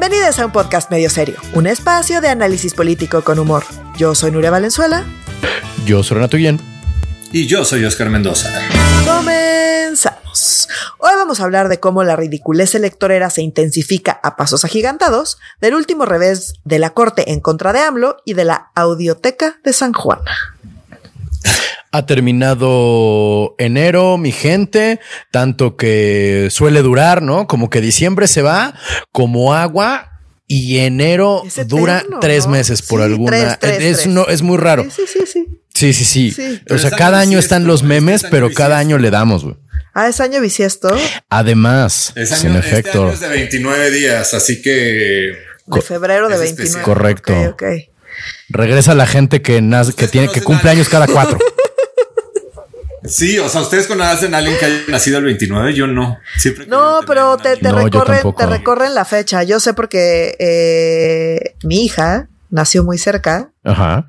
Bienvenidos a un podcast medio serio, un espacio de análisis político con humor. Yo soy Nuria Valenzuela. Yo soy Renato Guillén. Y yo soy Oscar Mendoza. Comenzamos. Hoy vamos a hablar de cómo la ridiculez electorera se intensifica a pasos agigantados, del último revés de la corte en contra de AMLO y de la audioteca de San Juan. Ha terminado enero, mi gente, tanto que suele durar, ¿no? Como que diciembre se va como agua y enero dura tres ¿no? meses por Sí, alguna. tres, tres, es, tres. No, es muy raro. Sí, sí, sí, sí. Sí, sí. O sea, cada año están los memes, pero cada año le damos, güey. Ah, es año bisiesto Además, Es en año, este efecto. año es de 29 días, así que de febrero de es 29. especial. Correcto. Ok, ok. Regresa la gente que nace, que tiene, que cumple años cada cuatro. sí, o sea, ustedes conocen a alguien que haya nacido el 29, yo no. Siempre No, pero te, te No, recorren, te recorren la fecha. Yo sé porque eh, mi hija nació muy cerca Ajá.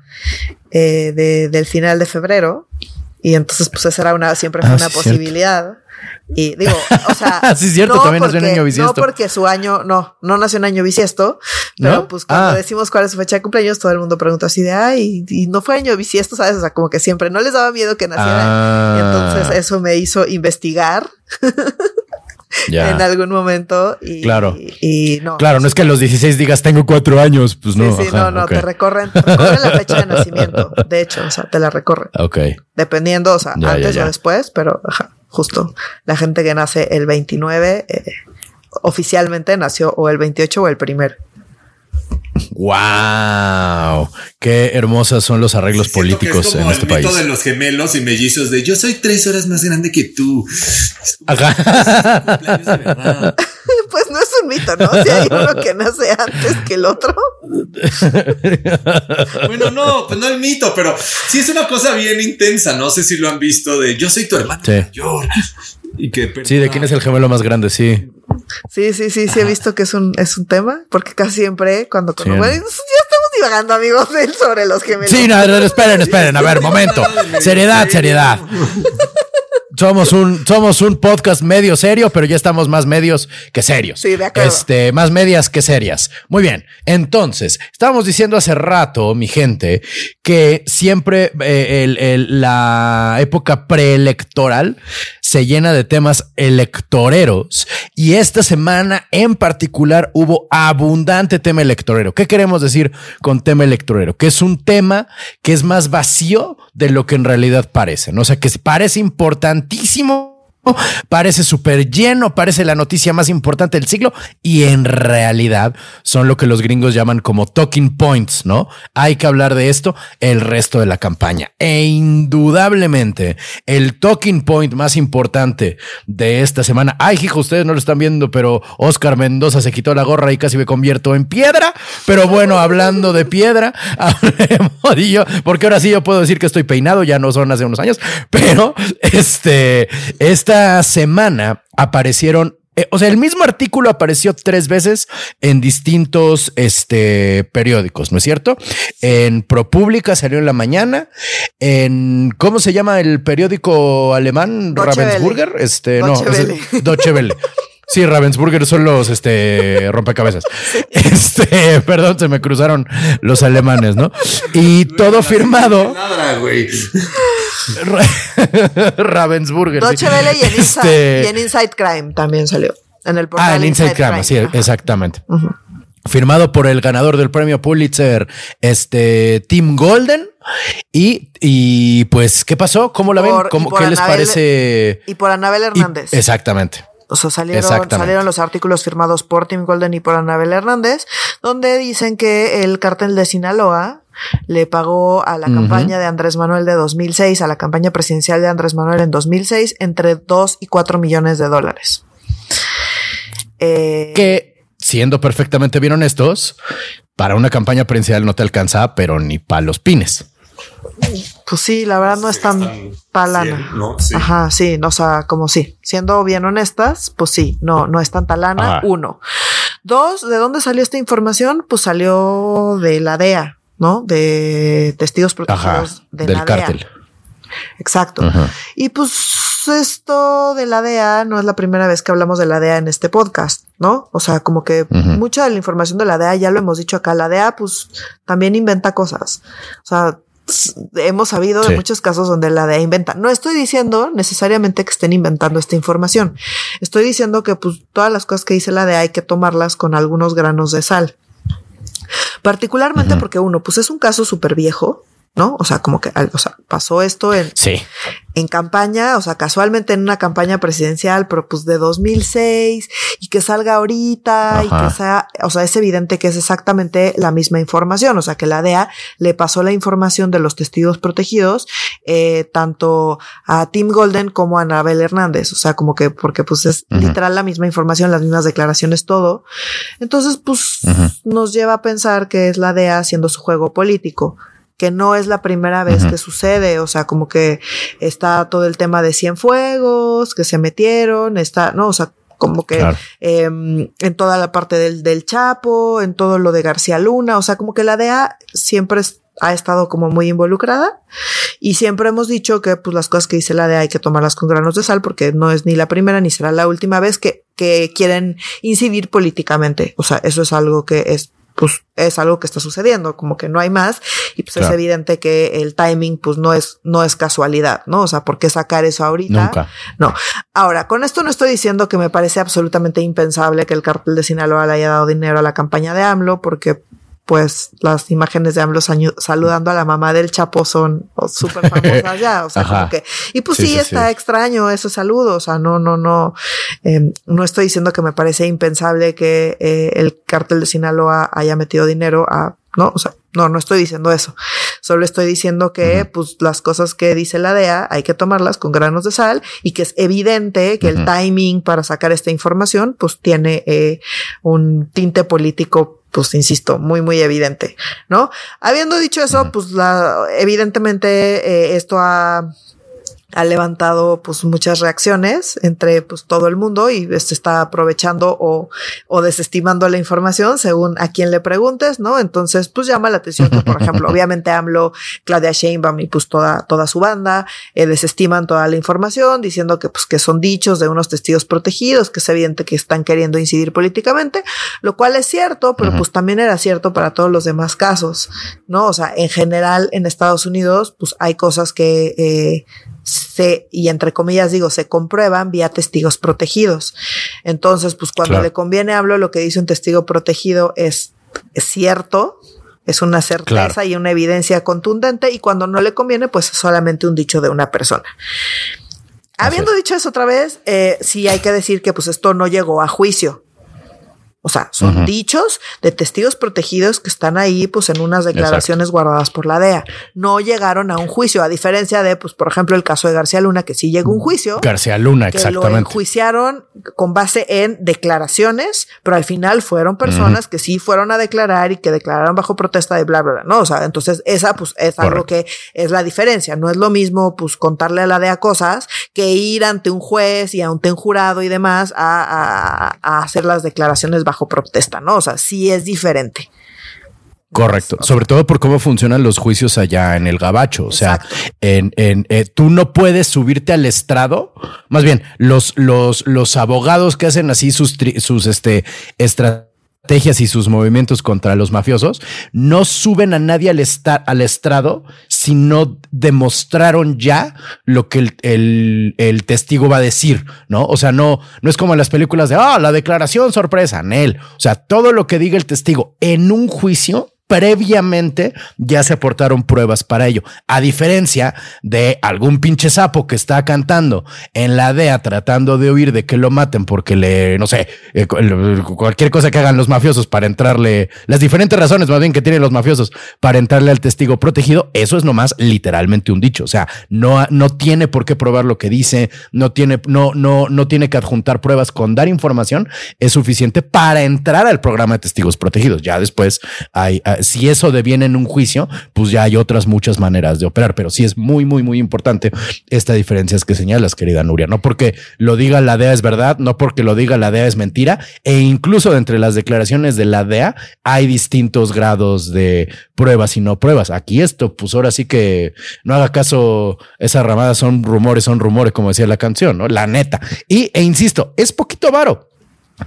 eh, de- del final de febrero y entonces pues esa era una siempre fue Ah, una sí, cierto. posibilidad. Y digo, o sea, Sí, cierto, también nació en año bisiesto. No porque su año, no, no nació en año bisiesto, pero ¿No? pues cuando Ah. decimos cuál es su fecha de cumpleaños, todo el mundo pregunta así de, ay, y no fue año bisiesto, ¿sabes? O sea, como que siempre no les daba miedo que naciera. Ah. Y entonces eso me hizo investigar Ya. en algún momento y, Claro. y, y no. Claro, no es que a los 16 digas tengo cuatro años, pues no. sí, sí, ajá, no, no, te recorren, te recorren la fecha de nacimiento. De hecho, o sea, te la recorren. Ok. Dependiendo, o sea, Ya, antes ya, ya. o después, pero ajá, justo la gente que nace el 29 eh, oficialmente nació o el 28 o el primero. Wow, qué hermosas son los arreglos Siento que políticos es como en este el mito país. de los gemelos y mellizos de yo soy tres horas más grande que tú. Ajá. es un mito, ¿no? Si hay uno que nace antes que el otro. Bueno, no, pues no el mito, pero sí es una cosa bien intensa. No sé si lo han visto de yo soy tu hermano Sí. mayor. Y que Sí, ¿de quién es el gemelo más grande? Sí. Sí, sí, sí, sí he visto que es un, es un tema, porque casi siempre cuando Sí. bueno, ya estamos divagando, amigos, sobre los gemelos. Sí, no, no, esperen, esperen, a ver, momento. Seriedad, seriedad. Somos un, somos un podcast medio serio, pero ya estamos más medios que serios. Sí, de acuerdo. Este, más medias que serias. Muy bien. Entonces, estábamos diciendo hace rato, mi gente, que siempre eh, el- el- la época preelectoral se llena de temas electoreros y esta semana en particular hubo abundante tema electorero. ¿Qué queremos decir con tema electorero? Que es un tema que es más vacío de lo que en realidad parece. ¿no? O sea, que parece importantísimo. Parece súper lleno, parece la noticia más importante del siglo y en realidad son lo que los gringos llaman como talking points, ¿no? Hay que hablar de esto el resto de la campaña. E indudablemente el talking point más importante de esta semana. Ay, hijo, ustedes no lo están viendo, pero Oscar Mendoza se quitó la gorra y casi me convierto en piedra. Pero bueno, hablando de piedra, porque ahora sí yo puedo decir que estoy peinado, ya no son hace unos años, pero este, esta semana aparecieron eh, o sea, el mismo artículo apareció tres veces en distintos este, periódicos, ¿no es cierto? En ProPublica salió en la mañana, en ¿cómo se llama el periódico alemán? Ravensburger, este, no, es- Welle. Deutsche Welle. Sí, Ravensburger son los este rompecabezas. Este, perdón, se me cruzaron los alemanes, ¿no? Y todo firmado Nada, güey. Ravensburger. sí. Deutsche Welle y en, Inside, Este- y en Inside Crime también salió. En el portal Ah, en Inside Crime, sí, Ajá. exactamente. Firmado por el ganador del premio Pulitzer, este Tim Golden. Y, y pues, ¿qué pasó? ¿Cómo la ven? Por- ¿Cómo, ¿Qué les parece? Y por Anabel Y- Hernández. exactamente. O sea, salieron, salieron los artículos firmados por Tim Golden y por Anabel Hernández, donde dicen que el cártel de Sinaloa le pagó a la campaña de Andrés Manuel de 2006, a la campaña presidencial de Andrés Manuel en 2006, entre 2 y 4 millones de dólares. Eh, Que, siendo perfectamente bien honestos, para una campaña presidencial no te alcanza, pero ni para los pines. Pues sí, la verdad no es tan palana. 100, ¿no? Sí. Ajá, sí, no, o sea, como sí. Siendo bien honestas, pues sí, no, no es tanta lana. Ajá. Uno. Dos, ¿de dónde salió esta información? Pues salió de la DEA, ¿no? De testigos Ajá. protegidos de del la DEA. cártel. Exacto. Ajá. Y pues esto de la DEA no es la primera vez que hablamos de la DEA en este podcast, ¿no? O sea, como que mucha de la información de la DEA, ya lo hemos dicho acá, la DEA pues también inventa cosas. O sea, hemos sabido de muchos casos donde la DEA inventa. No estoy diciendo necesariamente que estén inventando esta información. Estoy diciendo que pues todas las cosas que dice la DEA hay que tomarlas con algunos granos de sal. Particularmente porque uno, pues es un caso súper viejo, ¿no? O sea, como que o sea, pasó esto en, sí. en campaña, o sea, casualmente en una campaña presidencial, pero pues de 2006 y que salga ahorita y que sea, o sea, es evidente que es exactamente la misma información, o sea, que la DEA le pasó la información de los testigos protegidos, eh, tanto a Tim Golden como a Anabel Hernández, o sea, como que, porque pues es literal la misma información, las mismas declaraciones, todo. Entonces, pues nos lleva a pensar que es la DEA haciendo su juego político que no es la primera vez que sucede, o sea, como que está todo el tema de Cienfuegos, que se metieron, está, no, o sea, como que em, en toda la parte del, del Chapo, en todo lo de García Luna, o sea, como que la DEA siempre ha estado como muy involucrada y siempre hemos dicho que pues las cosas que dice la DEA hay que tomarlas con granos de sal porque no es ni la primera ni será la última vez que, que quieren incidir políticamente. O sea, eso es algo que es pues es algo que está sucediendo, como que no hay más y pues es evidente que el timing pues no es no es casualidad, ¿no? O sea, ¿por qué sacar eso ahorita? Nunca. No. Ahora, con esto no estoy diciendo que me parece absolutamente impensable que el cartel de Sinaloa le haya dado dinero a la campaña de AMLO porque pues las imágenes de AMLO saludando a la mamá del Chapo son súper famosas ya, o sea, como que, y pues sí, está extraño ese saludo, o sea, no, no, no, em, no estoy diciendo que me parece impensable que eh, el cártel de Sinaloa haya metido dinero a, no, o sea, no, no estoy diciendo eso. Solo estoy diciendo que, pues, las cosas que dice la DEA hay que tomarlas con granos de sal y que es evidente que el timing para sacar esta información, pues, tiene eh, un tinte político pues insisto, muy, muy evidente, ¿no? Habiendo dicho eso, pues la, evidentemente eh, esto ha ha levantado pues muchas reacciones entre pues todo el mundo y se está aprovechando o, o desestimando la información según a quien le preguntes, ¿no? Entonces pues llama la atención que por ejemplo obviamente AMLO, Claudia Sheinbaum y pues toda, toda su banda eh, desestiman toda la información diciendo que pues que son dichos de unos testigos protegidos, que es evidente que están queriendo incidir políticamente, lo cual es cierto, pero pues también era cierto para todos los demás casos, ¿no? O sea, en general en Estados Unidos pues hay cosas que eh, se, y entre comillas digo, se comprueban vía testigos protegidos. Entonces, pues cuando le conviene hablo, lo que dice un testigo protegido es, cierto, es una certeza y una evidencia contundente, y cuando no le conviene, pues es solamente un dicho de una persona. Habiendo dicho eso otra vez, eh, sí hay que decir que pues esto no llegó a juicio. O sea, son dichos de testigos protegidos que están ahí, pues, en unas declaraciones guardadas por la DEA. No llegaron a un juicio, a diferencia de, pues, por ejemplo, el caso de García Luna, que sí llegó a un juicio. García Luna, que exactamente. Lo enjuiciaron con base en declaraciones, pero al final fueron personas que sí fueron a declarar y que declararon bajo protesta de bla, bla, bla. No, o sea, entonces esa, pues, es algo que es la diferencia. No es lo mismo, pues, contarle a la DEA cosas que ir ante un juez y ante un jurado y demás a, a, a hacer las declaraciones bajo protesta, ¿no? O sea, sí es diferente. Correcto, sobre todo por cómo funcionan los juicios allá en el gabacho. O sea, en, en eh, tú no puedes subirte al estrado. Más bien, los, los, los abogados que hacen así sus, sus este, estrategias y sus movimientos contra los mafiosos no suben a nadie al, al estrado si no demostraron ya lo que el, el, testigo va a decir, ¿no? O sea, no, no es como en las películas de, ah, la declaración sorpresa, Nel. O sea, todo lo que diga el testigo en un juicio previamente ya se aportaron pruebas para ello. A diferencia de algún pinche sapo que está cantando en la DEA tratando de huir de que lo maten porque le, no sé, eh, cualquier cosa que hagan los mafiosos para entrarle, las diferentes razones más bien que tienen los mafiosos para entrarle al testigo protegido, eso es nomás literalmente un dicho. O sea, no, no tiene por qué probar lo que dice, no tiene, no, no, no tiene que adjuntar pruebas con dar información, es suficiente para entrar al programa de testigos protegidos. Ya después hay si eso deviene en un juicio, pues ya hay otras muchas maneras de operar, pero sí es muy, muy, muy importante esta diferencia que señalas, querida Nuria. No porque lo diga la DEA es verdad, no porque lo diga la DEA es mentira, e incluso entre las declaraciones de la DEA hay distintos grados de pruebas y no pruebas. Aquí esto, pues ahora sí que no haga caso, esa ramada son rumores, son rumores, como decía la canción, ¿no? La neta. Y, e insisto, es poquito varo.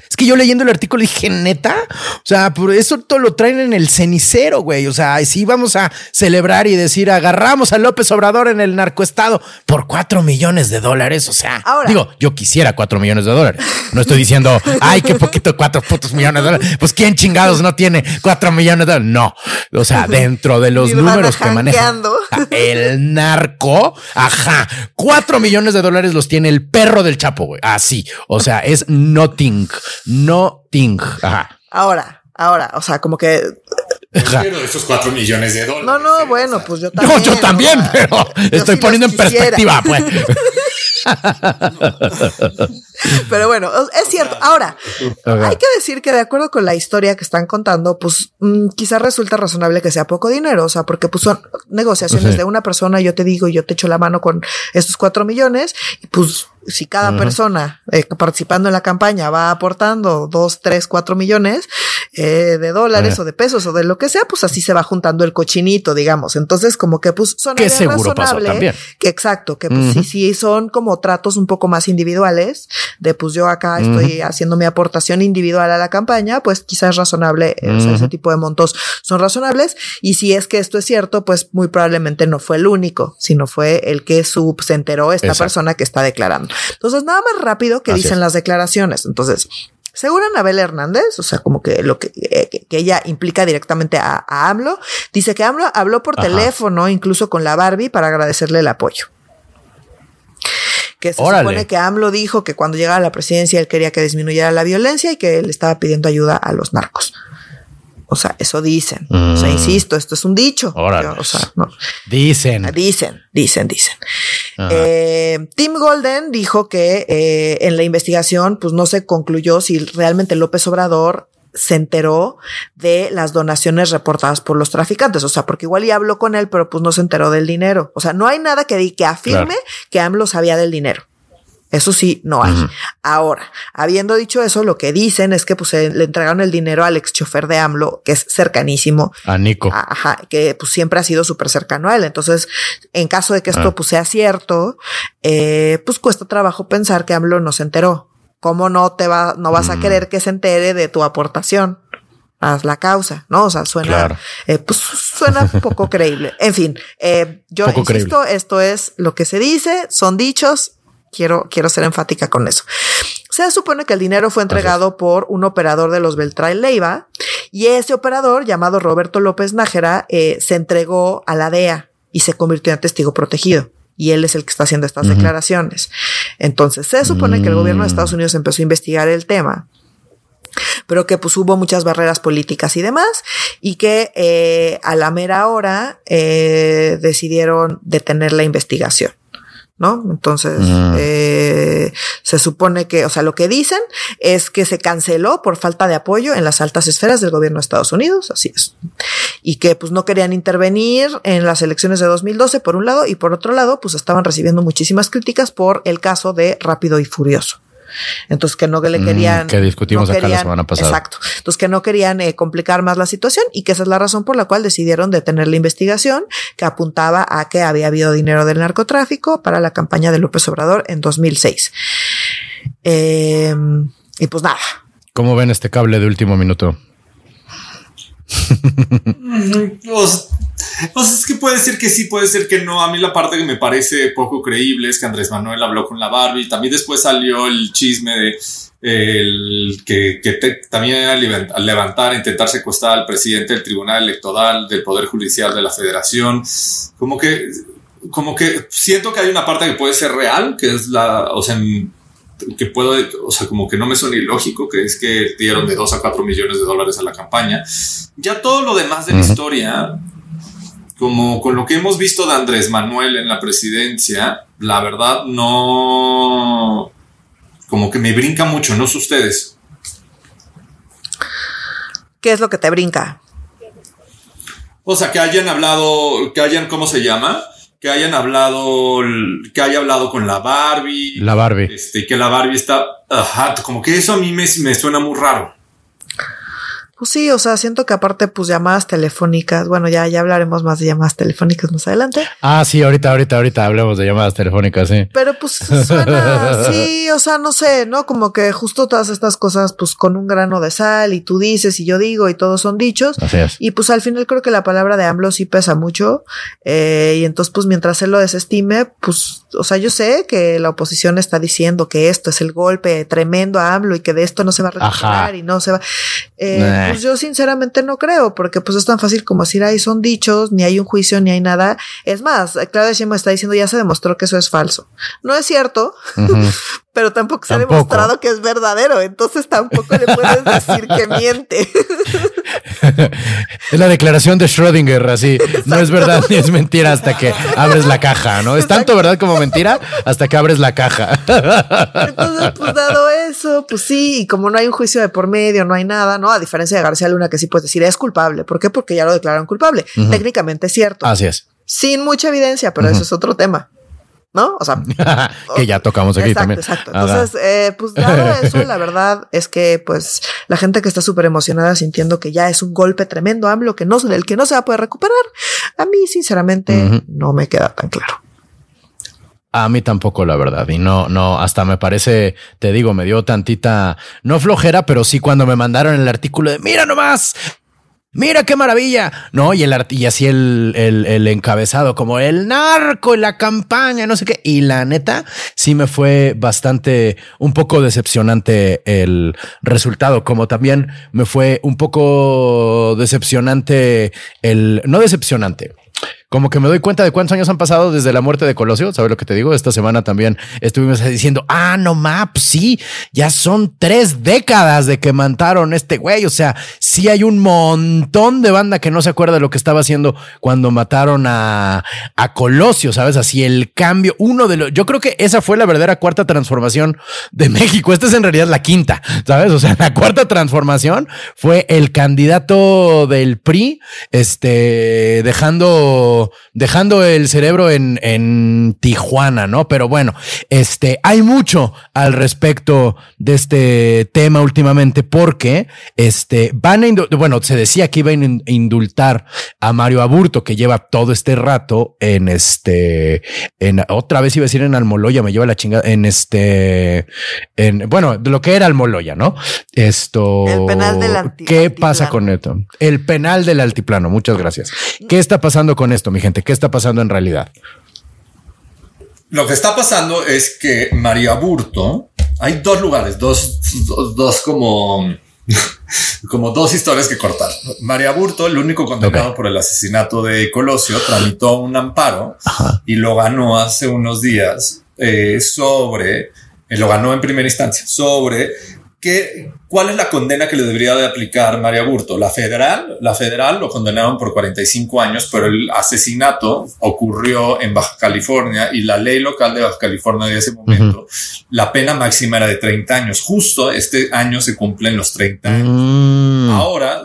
Es que yo leyendo el artículo dije, neta, o sea, por eso todo lo traen en el cenicero, güey. O sea, si vamos a celebrar y decir, agarramos a López Obrador en el narcoestado por cuatro millones de dólares. O sea, digo, yo quisiera cuatro millones de dólares. No estoy diciendo, ay, qué poquito, cuatro putos millones de dólares. Pues quién chingados no tiene cuatro millones de dólares. No, o sea, dentro de los números que maneja el narco, ajá, cuatro millones de dólares los tiene el perro del Chapo, güey. Así, o sea, es nothing. No ting. Ahora, ahora, o sea, como que Quiero esos cuatro millones de dólares. No, no, bueno, pues yo también. No, yo también, pero estoy poniendo en perspectiva, pues. Pero bueno, es cierto. Ahora, hay que decir que de acuerdo con la historia que están contando, pues mm, quizás resulta razonable que sea poco dinero, o sea, porque pues son negociaciones de una persona, yo te digo, yo te echo la mano con estos cuatro millones, y pues si cada persona eh, participando en la campaña va aportando dos, tres, cuatro millones eh, de dólares o de pesos o de lo que sea, pues así se va juntando el cochinito, digamos. Entonces, como que pues son que seguro pasó también. que exacto, que pues sí, sí son como tratos un poco más individuales de pues yo acá estoy haciendo mi aportación individual a la campaña, pues quizás es razonable, eh, ese tipo de montos son razonables. Y si es que esto es cierto, pues muy probablemente no fue el único, sino fue el que sub se enteró esta persona que está declarando. Entonces, nada más rápido que dicen las declaraciones. Entonces, según Anabel Hernández, o sea, como que lo que, eh, que, ella implica directamente a, AMLO, dice que AMLO habló por teléfono, incluso con la Barbie, para agradecerle el apoyo. Que se supone que AMLO dijo que cuando llegara a la presidencia él quería que disminuyera la violencia y que él estaba pidiendo ayuda a los narcos. O sea, eso dicen. O sea, mm. insisto, esto es un dicho. o sea, no. Dicen. Dicen, dicen, dicen. Eh, Tim Golden dijo que eh, en la investigación, pues no se concluyó si realmente López Obrador se enteró de las donaciones reportadas por los traficantes. O sea, porque igual ya habló con él, pero pues no se enteró del dinero. O sea, no hay nada que, que afirme que AMLO sabía del dinero. Eso sí, no hay. Ahora, habiendo dicho eso, lo que dicen es que pues le entregaron el dinero al ex chofer de AMLO, que es cercanísimo. A Nico. Ajá, que pues siempre ha sido súper cercano a él. Entonces, en caso de que esto ah. pues sea cierto, eh, pues cuesta trabajo pensar que AMLO no se enteró. ¿Cómo no te va, no vas a mm. querer que se entere de tu aportación? a la causa, ¿no? O sea, suena, eh, pues suena poco creíble. En fin, eh, yo insisto, esto es lo que se dice, son dichos, Quiero, quiero ser enfática con eso. Se supone que el dinero fue entregado por un operador de los Beltrán Leiva y ese operador, llamado Roberto López Nájera, eh, se entregó a la DEA y se convirtió en testigo protegido y él es el que está haciendo estas declaraciones. Entonces, se supone que el gobierno de Estados mm. Unidos empezó a investigar el tema, pero que pues hubo muchas barreras políticas y demás, y que eh, a la mera hora eh, decidieron detener la investigación. ¿No? Entonces, eh, se supone que, o sea, lo que dicen es que se canceló por falta de apoyo en las altas esferas del gobierno de Estados Unidos, así es. Y que pues no querían intervenir en las elecciones de 2012 por un lado y por otro lado pues estaban recibiendo muchísimas críticas por el caso de Rápido y Furioso. Entonces que no le mm, querían. que discutimos acá la semana pasada. Exacto. Entonces que no querían eh, complicar más la situación y que esa es la razón por la cual decidieron detener la investigación que apuntaba a que había habido dinero del narcotráfico para la campaña de López Obrador en 2006. Em, y pues nada. ¿Cómo ven este cable de último minuto? pues, pues, es que puede ser que sí, puede ser que no. A mí la parte que me parece poco creíble es que Andrés Manuel habló con la Barbie. También después salió el chisme de el que, también al levantar, intentar secuestrar al presidente del Tribunal Electoral, del Poder Judicial de la Federación. Como que, como que siento que hay una parte que puede ser real, que es la, o sea, que puedo, o sea, como que no me suena ilógico, que es que dieron de 2 a 4 millones de dólares a la campaña. Ya todo lo demás de la historia, como con lo que hemos visto de Andrés Manuel en la presidencia, la verdad no, como que me brinca mucho, no sé ustedes. ¿Qué es lo que te brinca? O sea, que hayan hablado, que hayan, ¿cómo se llama? Que hayan hablado, que haya hablado con la Barbie. La Barbie. Este, que la Barbie está, ajá, como que eso a mí me, me suena muy raro. Pues sí, o sea, siento que aparte, pues llamadas telefónicas, bueno, ya, ya hablaremos más de llamadas telefónicas más adelante. Ah, sí, ahorita, ahorita, ahorita hablemos de llamadas telefónicas, sí. Pero pues suena, sí, o sea, no sé, ¿no? Como que justo todas estas cosas, pues con un grano de sal y tú dices y yo digo y todos son dichos. Así es. Y pues al final creo que la palabra de AMLO sí pesa mucho. Eh, y entonces, pues mientras él lo desestime, pues, o sea, yo sé que la oposición está diciendo que esto es el golpe tremendo a AMLO y que de esto no se va a recuperar y no se va. Eh, pues yo sinceramente no creo, porque pues es tan fácil como decir, ahí son dichos, ni hay un juicio, ni hay nada. Es más, Claudia Sheinbaum está diciendo, ya se demostró que eso es falso. No es cierto, pero tampoco se ha demostrado que es verdadero, entonces tampoco le puedes decir que miente. es la declaración de Schrödinger, así, no es verdad ni es mentira hasta que abres la caja, ¿no? Es tanto verdad como mentira hasta que abres la caja. entonces, pues dado eso, pues sí, y como no hay un juicio de por medio, no hay nada, ¿no? A diferencia de García Luna, que sí puedes decir es culpable. ¿Por qué? Porque ya lo declararon culpable. Técnicamente es cierto. Así es. Sin mucha evidencia, pero eso es otro tema. ¿No? O sea, que ya tocamos aquí también. Exacto. Entonces, eh, pues dado eso, la verdad es que, pues, la gente que está súper emocionada sintiendo que ya es un golpe tremendo AMLO que no, del que no se va a poder recuperar, a mí, sinceramente, no me queda tan claro. A mí tampoco, la verdad. Y no, no, hasta me parece, te digo, me dio tantita, no flojera, pero sí cuando me mandaron el artículo de mira nomás, Mira qué maravilla. No, y el y así el, el, el, encabezado, como el narco la campaña, no sé qué. Y la neta, sí me fue bastante, un poco decepcionante el resultado. Como también me fue un poco decepcionante el, no decepcionante como que me doy cuenta de cuántos años han pasado desde la muerte de Colosio. ¿Sabes lo que te digo? Esta semana también estuvimos diciendo, ah, no map, sí, ya son tres décadas de que mataron este güey. O sea, sí hay un montón de banda que no se acuerda de lo que estaba haciendo cuando mataron a, a Colosio, ¿sabes? Así el cambio, uno de los, yo creo que esa fue la verdadera cuarta transformación de México. Esta es en realidad la quinta, ¿sabes? O sea, la cuarta transformación fue el candidato del PRI, este, dejando dejando el cerebro en, en Tijuana, ¿no? Pero bueno, este, hay mucho al respecto de este tema últimamente porque, este, van a, bueno, se decía que iban a indultar a Mario Aburto, que lleva todo este rato en este, en, otra vez iba a decir en Almoloya, me lleva la chingada, en este, en, bueno, lo que era Almoloya, ¿no? Esto. El penal del altiplano. ¿Qué pasa con esto? El penal del altiplano, muchas gracias. ¿Qué está pasando con esto? Mi gente? ¿Qué está pasando en realidad? Lo que está pasando es que María Burto, hay dos lugares, dos, dos, como, como dos historias que cortar. María Burto, el único condenado por el asesinato de Colosio, tramitó un amparo y lo ganó hace unos días eh, sobre, eh, lo ganó en primera instancia, sobre ¿Cuál es la condena que le debería de aplicar María Burto? La federal, la federal lo condenaron por 45 años, pero el asesinato ocurrió en Baja California y la ley local de Baja California de ese momento, la pena máxima era de 30 años. Justo este año se cumplen los 30 años. Mm. Ahora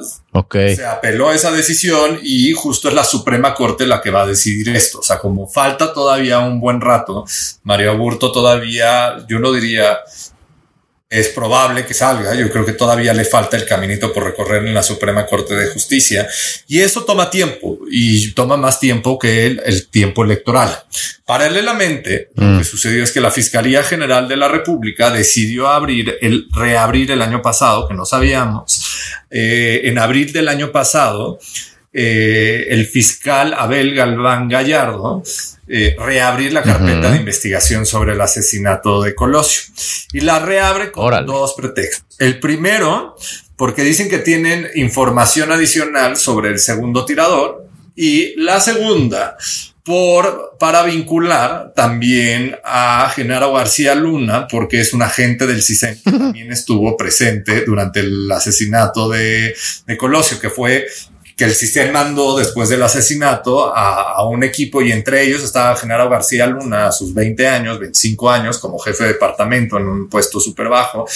se apeló a esa decisión y justo es la Suprema Corte la que va a decidir esto. O sea, como falta todavía un buen rato, María Burto todavía, yo no diría, es probable que salga. Yo creo que todavía le falta el caminito por recorrer en la Suprema Corte de Justicia y eso toma tiempo y toma más tiempo que el, tiempo electoral. Paralelamente, lo que mm. sucedió es que la Fiscalía General de la República decidió abrir el reabrir el año pasado, que no sabíamos, eh, en abril del año pasado, eh, el fiscal Abel Galván Gallardo eh, reabrir la carpeta de investigación sobre el asesinato de Colosio. Y la reabre con dos pretextos. El primero, porque dicen que tienen información adicional sobre el segundo tirador. Y la segunda, por, para vincular también a Genaro García Luna, porque es un agente del CISEN que también estuvo presente durante el asesinato de, de Colosio, que fue que el sistema mandó después del asesinato a, un equipo y entre ellos estaba Genaro García Luna a sus 20 años, 25 años como jefe de departamento en un puesto súper bajo.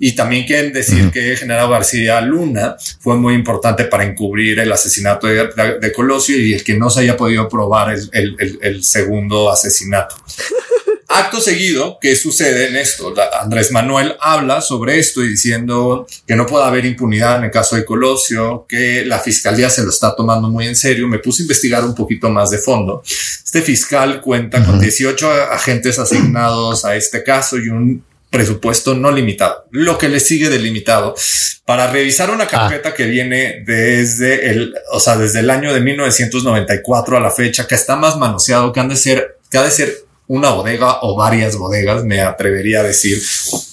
Y también quieren decir que Genaro García Luna fue muy importante para encubrir el asesinato de, Colosio y el que no se haya podido probar el, el segundo asesinato. Acto seguido, ¿qué sucede en esto? Andrés Manuel habla sobre esto y diciendo que no puede haber impunidad en el caso de Colosio, que la fiscalía se lo está tomando muy en serio. Me puse a investigar un poquito más de fondo. Este fiscal cuenta con 18 agentes asignados a este caso y un presupuesto no limitado, lo que le sigue delimitado para revisar una ah. carpeta que viene desde el, o sea, desde el año de 1994 a la fecha, que está más manoseado, que han de ser, que ha de ser una bodega o varias bodegas, me atrevería a decir,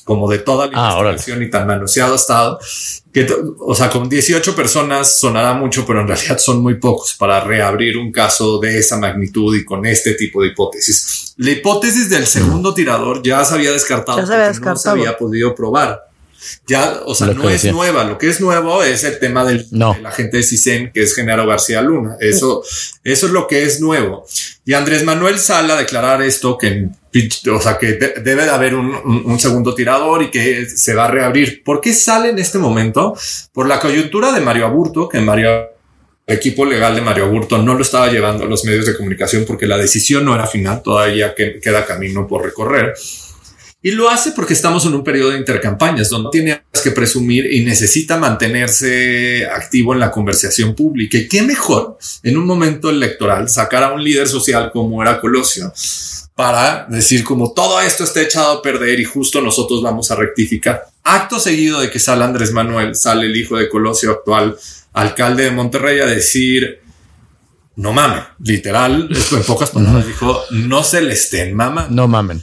como de toda la ah, investigación y tan manoseado estado, que, o sea, con 18 personas sonará mucho, pero en realidad son muy pocos para reabrir un caso de esa magnitud y con este tipo de hipótesis. La hipótesis del segundo tirador ya se había descartado, ya se había descartado. no se había podido probar. Ya, o sea, no es nueva. Lo que es nuevo es el tema del, agente de CISEN, que es Genaro García Luna. Eso, eso es lo que es nuevo. Y Andrés Manuel sale a declarar esto que, o sea, que debe de haber un, segundo tirador y que se va a reabrir. ¿Por qué sale en este momento? Por la coyuntura de Mario Aburto, que Mario el equipo legal de Mario Aburto no lo estaba llevando a los medios de comunicación porque la decisión no era final, todavía que queda camino por recorrer. Y lo hace porque estamos en un periodo de intercampañas donde tiene que presumir y necesita mantenerse activo en la conversación pública. Y qué mejor en un momento electoral sacar a un líder social como era Colosio para decir como todo esto está echado a perder y justo nosotros vamos a rectificar. Acto seguido de que sale Andrés Manuel, sale el hijo de Colosio, actual alcalde de Monterrey, a decir no mamen, literal, esto en pocas palabras dijo, no se le estén mamando. No mamen.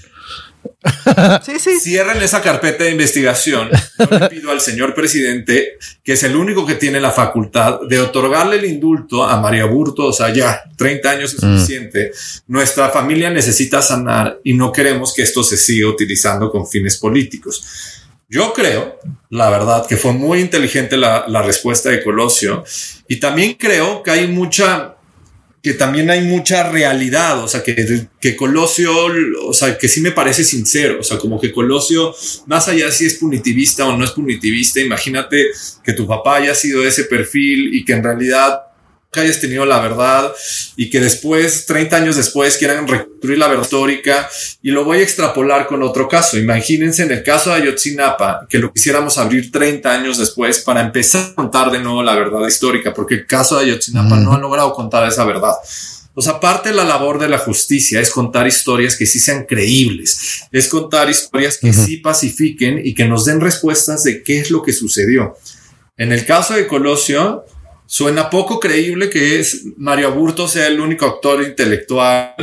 Sí, sí. Cierren esa carpeta de investigación. Yo le pido al señor presidente, que es el único que tiene la facultad de otorgarle el indulto a María Burto. O sea, ya 30 años es mm. suficiente. Nuestra familia necesita sanar y no queremos que esto se siga utilizando con fines políticos. Yo creo, la verdad, que fue muy inteligente la, la respuesta de Colosio y también creo que hay mucha que también hay mucha realidad, o sea, que, que Colosio, o sea, que sí me parece sincero, o sea, como que Colosio, más allá si es punitivista o no es punitivista, imagínate que tu papá haya sido ese perfil y que en realidad que hayas tenido la verdad y que después, 30 años después, quieran reconstruir la verdad histórica. Y lo voy a extrapolar con otro caso. Imagínense en el caso de Ayotzinapa, que lo quisiéramos abrir 30 años después para empezar a contar de nuevo la verdad histórica, porque el caso de Ayotzinapa no ha logrado contar esa verdad. O sea, parte de la labor de la justicia es contar historias que sí sean creíbles, es contar historias que sí pacifiquen y que nos den respuestas de qué es lo que sucedió. En el caso de Colosio, Suena poco creíble que es Mario Aburto sea el único actor intelectual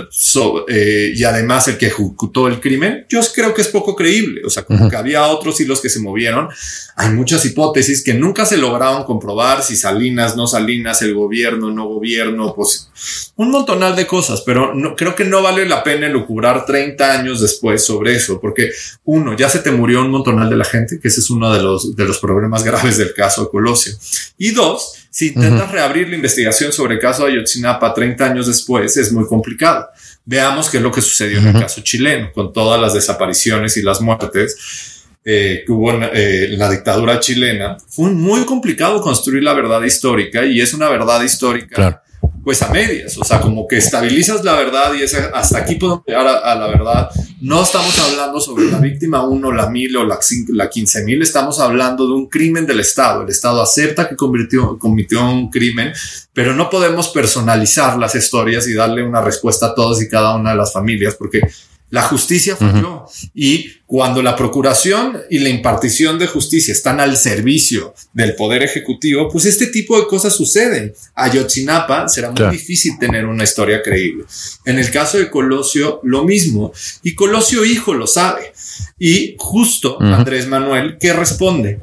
eh, y además el que ejecutó el crimen. Yo creo que es poco creíble. O sea, como que había otros hilos que se movieron. Hay muchas hipótesis que nunca se lograron comprobar si Salinas, no Salinas, el gobierno, no gobierno, pues un montonal de cosas, pero no, creo que no vale la pena lucubrar 30 años después sobre eso, porque uno, ya se te murió un montonal de la gente, que ese es uno de los, de los problemas graves del caso de Colosio. Y dos, si intentas reabrir la investigación sobre el caso de Ayotzinapa 30 años después, es muy complicado. Veamos qué es lo que sucedió en el caso chileno, con todas las desapariciones y las muertes eh, que hubo eh, en, la dictadura chilena. Fue muy complicado construir la verdad histórica y es una verdad histórica pues a medias, o sea, como que estabilizas la verdad y es hasta aquí podemos llegar a, la verdad. No estamos hablando sobre la víctima 1, la 1000 o la, la 15000, estamos hablando de un crimen del Estado. El Estado acepta que convirtió, cometió un crimen, pero no podemos personalizar las historias y darle una respuesta a todas y cada una de las familias, porque la justicia falló. Y cuando la procuración y la impartición de justicia están al servicio del poder ejecutivo, pues este tipo de cosas suceden. A Yotzinapa será muy difícil tener una historia creíble. En el caso de Colosio, lo mismo. Y Colosio hijo lo sabe. Y justo Andrés Manuel, ¿qué responde?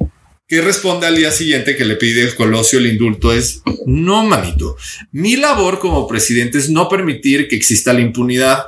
¿Qué responde al día siguiente que le pide Colosio el indulto? Es no, manito. Mi labor como presidente es no permitir que exista la impunidad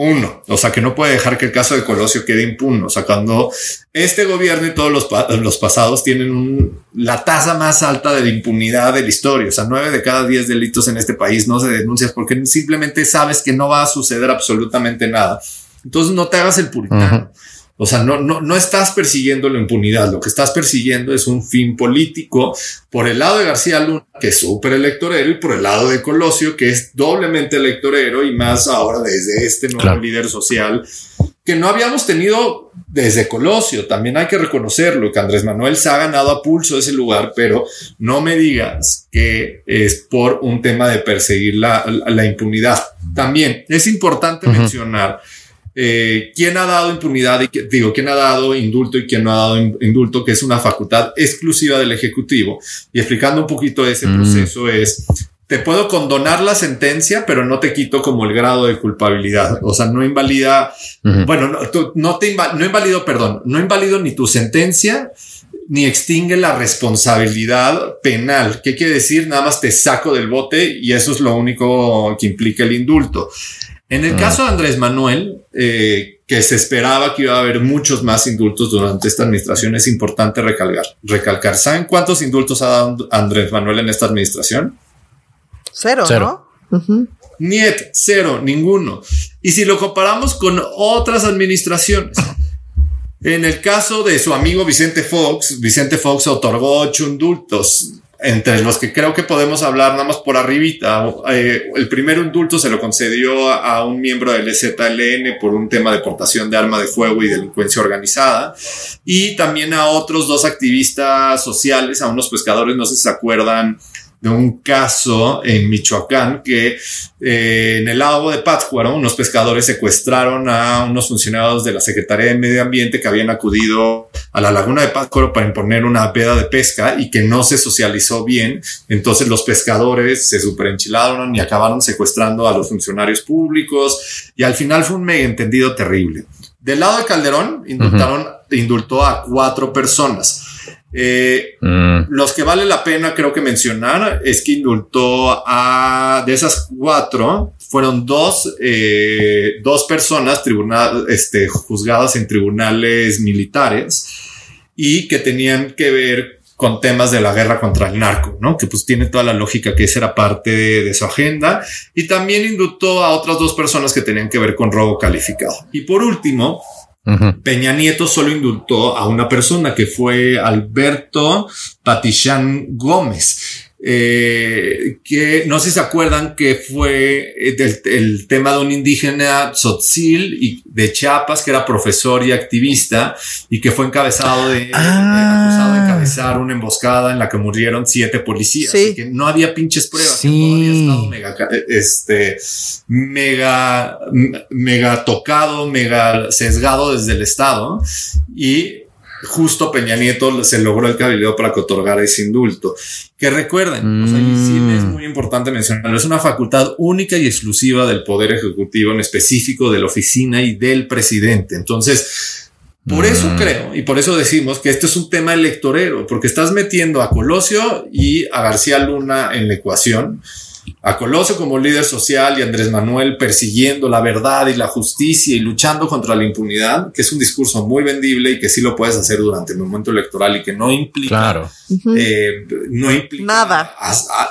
Uno, o sea, que no puede dejar que el caso de Colosio quede impune. O sea, cuando este gobierno y todos los, los pasados tienen la tasa más alta de impunidad de la historia. O sea, nueve de cada diez delitos en este país no se denuncian porque simplemente sabes que no va a suceder absolutamente nada. Entonces no te hagas el puritano. O sea, no, no, no estás persiguiendo la impunidad, lo que estás persiguiendo es un fin político por el lado de García Luna, que es súper electorero, y por el lado de Colosio, que es doblemente electorero y más ahora desde este nuevo líder social que no habíamos tenido desde Colosio. También hay que reconocerlo, que Andrés Manuel se ha ganado a pulso ese lugar, pero no me digas que es por un tema de perseguir la, la impunidad. También es importante mencionar eh, quién ha dado impunidad y digo, quién ha dado indulto y quién no ha dado indulto, que es una facultad exclusiva del Ejecutivo. Y explicando un poquito ese mm. proceso es, te puedo condonar la sentencia, pero no te quito como el grado de culpabilidad. O sea, no invalida, bueno, no, no te no invalido, perdón, no invalido ni tu sentencia, ni extingue la responsabilidad penal. ¿Qué quiere decir? Nada más te saco del bote y eso es lo único que implica el indulto. En el ah. caso de Andrés Manuel, eh, que se esperaba que iba a haber muchos más indultos durante esta administración, es importante recalcar. recalcar. ¿Saben cuántos indultos ha dado Andrés Manuel en esta administración? Cero, cero. ¿no? Niet, cero, ninguno. Y si lo comparamos con otras administraciones, en el caso de su amigo Vicente Fox, Vicente Fox otorgó ocho indultos entre los que creo que podemos hablar nada más por arribita. Eh, el primer indulto se lo concedió a, un miembro del EZLN por un tema de portación de arma de fuego y delincuencia organizada y también a otros dos activistas sociales, a unos pescadores, no sé si se acuerdan, de un caso en Michoacán que eh, en el lago de Pátzcuaro unos pescadores secuestraron a unos funcionarios de la Secretaría de Medio Ambiente que habían acudido a la laguna de Pátzcuaro para imponer una veda de pesca y que no se socializó bien. Entonces los pescadores se superenchilaron y acabaron secuestrando a los funcionarios públicos y al final fue un mega entendido terrible. Del lado de Calderón indultaron, indultó a cuatro personas. Eh, mm. Los que vale la pena creo que mencionar es que indultó a de esas cuatro fueron dos, eh, dos personas tribunal, este, juzgadas en tribunales militares y que tenían que ver con temas de la guerra contra el narco, ¿no? Que pues tiene toda la lógica que esa era parte de, su agenda. Y también indultó a otras dos personas que tenían que ver con robo calificado. Y por último, Peña Nieto solo indultó a una persona que fue Alberto Patichán Gómez. Eh, que no sé si se acuerdan que fue eh, el tema de un indígena Tzotzil y de Chiapas que era profesor y activista y que fue encabezado de, ah. acusado de encabezar una emboscada en la que murieron siete policías. Y que no había pinches pruebas mega este mega mega tocado mega sesgado desde el estado. Y justo Peña Nieto se logró el cabildo para que otorgara ese indulto. Que recuerden, es muy importante mencionarlo, es una facultad única y exclusiva del Poder Ejecutivo, en específico de la oficina y del presidente. Entonces, por eso mm. creo y por eso decimos que esto es un tema electorero, porque estás metiendo a Colosio y a García Luna en la ecuación a Colosio como líder social y Andrés Manuel persiguiendo la verdad y la justicia y luchando contra la impunidad, que es un discurso muy vendible y que sí lo puedes hacer durante el momento electoral y que no implica, eh, no implica nada.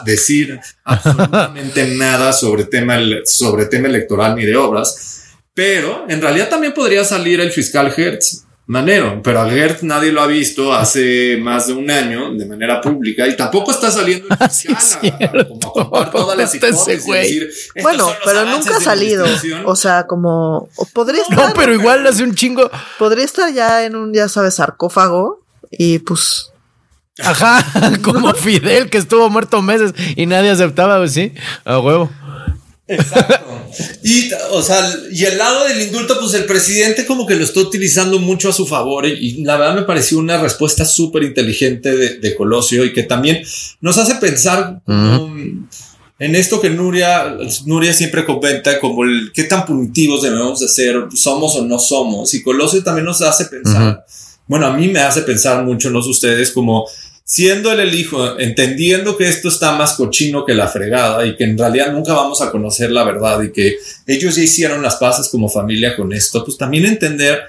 decir absolutamente nada sobre tema, sobre tema electoral ni de obras. Pero en realidad también podría salir el fiscal Hertz Manero, pero a Gert nadie lo ha visto hace más de un año de manera pública y tampoco está saliendo el fiscal como a contar todas las hipótesis. bueno, pero nunca ha salido. O sea, como podría estar. No, pero igual hace un chingo. Podría estar ya en un, ya sabes, sarcófago y pues. Ajá, como Fidel que estuvo muerto meses y nadie aceptaba, pues sí, a huevo. Exacto. Y, o sea, y el lado del indulto, pues el presidente como que lo está utilizando mucho a su favor y, la verdad me pareció una respuesta súper inteligente de, Colosio y que también nos hace pensar en esto que Nuria, Nuria siempre comenta como el qué tan punitivos debemos de ser, somos o no somos. Y Colosio también nos hace pensar, bueno, a mí me hace pensar mucho, no sé ustedes, como siendo él el hijo, entendiendo que esto está más cochino que la fregada y que en realidad nunca vamos a conocer la verdad y que ellos ya hicieron las paces como familia con esto, pues también entender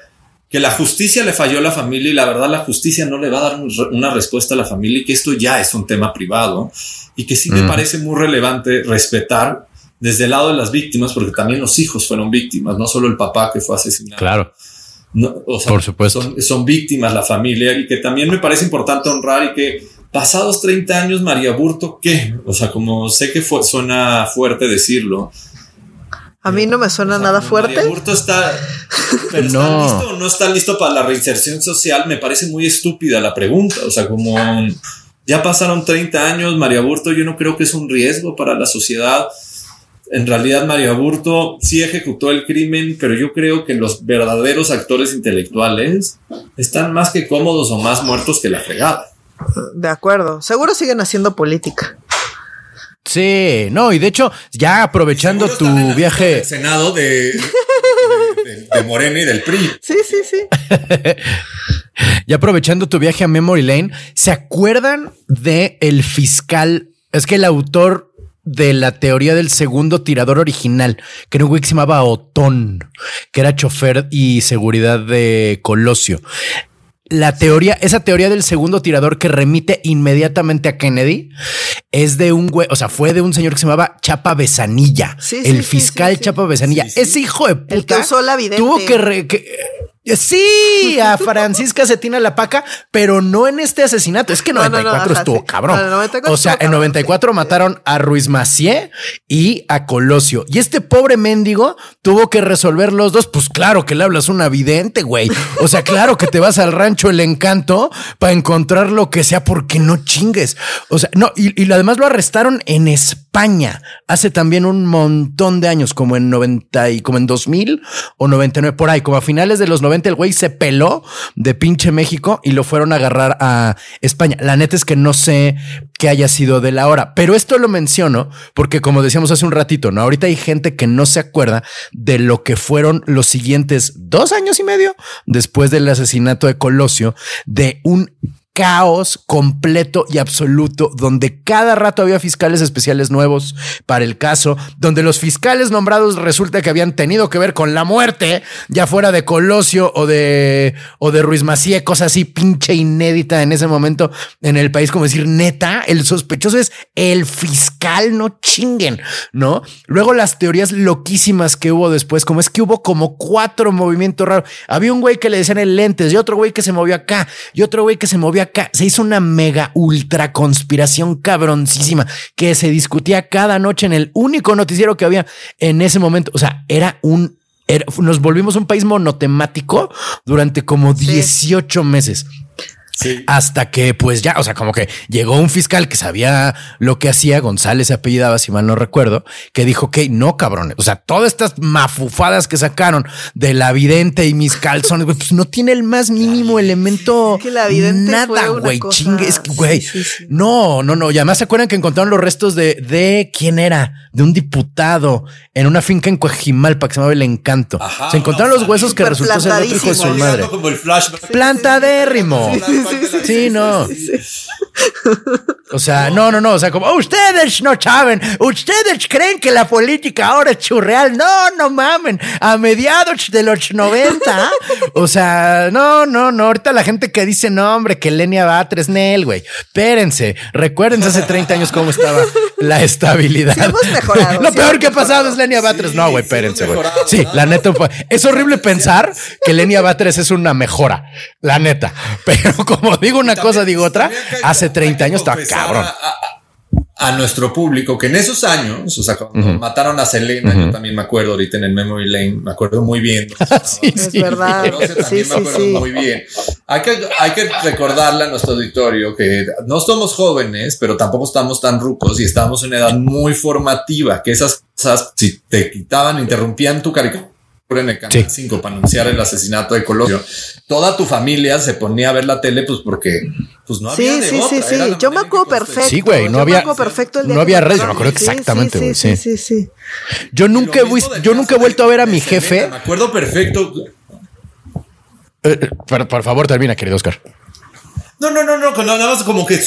que la justicia le falló a la familia y la verdad la justicia no le va a dar una respuesta a la familia y que esto ya es un tema privado y que sí me parece muy relevante respetar desde el lado de las víctimas, porque también los hijos fueron víctimas, no solo el papá que fue asesinado. Claro. Por supuesto. Son, víctimas la familia y que también me parece importante honrar y que pasados 30 años, María Burto, ¿qué? O sea, como sé que suena fuerte decirlo. A mí no me suena nada fuerte. María Burto está, pero no. ¿está listo o no está listo para la reinserción social? Me parece muy estúpida la pregunta. O sea, como ya pasaron 30 años, María Burto, yo no creo que es un riesgo para la sociedad en realidad Mario Aburto sí ejecutó el crimen, pero yo creo que los verdaderos actores intelectuales están más que cómodos o más muertos que la fregada. De acuerdo, seguro siguen haciendo política. Sí, no, y de hecho, ya aprovechando tu viaje. Senado de, de, Morena y del PRI. Sí, sí, sí. ya aprovechando tu viaje a Memory Lane, ¿se acuerdan de el fiscal? Es que el autor de la teoría del segundo tirador original, que era un güey que se llamaba Otón, que era chofer y seguridad de Colosio. La teoría, esa teoría del segundo tirador que remite inmediatamente a Kennedy es de un güey, o sea, fue de un señor que se llamaba Chapa Besanilla, el fiscal Chapa Besanilla. Ese hijo de puta el que usó la tuvo que, que Sí, a Francisca Cetina La Paca, pero no en este asesinato. Es que 94 estuvo cabrón. o sea, en 94 mataron a Ruiz Macié y a Colosio. Y este pobre mendigo tuvo que resolver los dos. Pues claro que le hablas un vidente, güey. O sea, claro que te vas al rancho El Encanto para encontrar lo que sea porque no chingues. O sea, no, y, y además lo arrestaron en España hace también un montón de años, como en 90 y como en 2000 o 99, por ahí, como a finales de los 90 el güey se peló de pinche México y lo fueron a agarrar a España. La neta es que no sé qué haya sido de la hora, pero esto lo menciono porque como decíamos hace un ratito, ¿no? Ahorita hay gente que no se acuerda de lo que fueron los siguientes dos años y medio después del asesinato de Colosio, de un caos completo y absoluto, donde cada rato había fiscales especiales nuevos para el caso, donde los fiscales nombrados resulta que habían tenido que ver con la muerte, ya fuera de Colosio o de, o de Ruiz Macié, cosa así pinche inédita en ese momento en el país, como decir, neta, el sospechoso es el fiscal, no chinguen, ¿no? Luego las teorías loquísimas que hubo después, como es que hubo como cuatro movimientos raros. Había un güey que le decían el lentes y otro güey que se movió acá y otro güey que se se hizo una mega ultra conspiración cabroncísima que se discutía cada noche en el único noticiero que había en ese momento. O sea, era un, nos volvimos un país monotemático durante como 18 meses. Hasta que, pues ya, o sea, como que llegó un fiscal que sabía lo que hacía, González se apellidaba, si mal no recuerdo, que dijo que no, cabrones. O sea, todas estas mafufadas que sacaron de la vidente y mis calzones, pues no tiene el más mínimo elemento. Que la vidente nada, güey. Chingue, güey. No, no, no. Y además se acuerdan que encontraron los restos de, de quién era, de un diputado en una finca en Coajimalpa que se llamaba El Encanto. se encontraron los huesos que resultó ser otro hijo de su madre. Plantadérrimo. Sí, no. O sea, no, no, no. O sea, como ustedes no saben, ustedes creen que la política ahora es churreal. No, no mamen. A mediados de los 90, o sea, no, no, no. Ahorita la gente que dice, no, hombre, que Lenia Batres, Nel, güey. Espérense, recuérdense hace 30 años cómo estaba la estabilidad. Lo peor que ha pasado es Lenia Batres. no, güey, espérense, güey. Sí, la neta, es horrible pensar que Lenia Batres es una mejora, la neta. Pero como digo una cosa, digo otra, hace 30 años estaba cabrón. A, nuestro público que en esos años, o sea, cuando mataron a Selena, yo también me acuerdo ahorita en el Memory Lane, me acuerdo muy bien. sí, es verdad. Sí, me acuerdo muy bien. Hay que, hay que recordarle a nuestro auditorio que no somos jóvenes, pero tampoco estamos tan rucos y estamos en una edad muy formativa, que esas cosas, si te quitaban, interrumpían tu caricatura en el canal 5 para anunciar el asesinato de Colosio, toda tu familia se ponía a ver la tele, pues porque pues no había sí, de sí, otra. Sí, sí, Yo me acuerdo perfecto. Sí, güey, no había, perfecto no había redes, yo me acuerdo exactamente, güey. Sí, sí, sí, Yo nunca, he, yo nunca he vuelto a ver a mi jefe. Me acuerdo perfecto. Eh, eh, por, por favor, termina, querido Oscar. No, no, no, no, nada más como que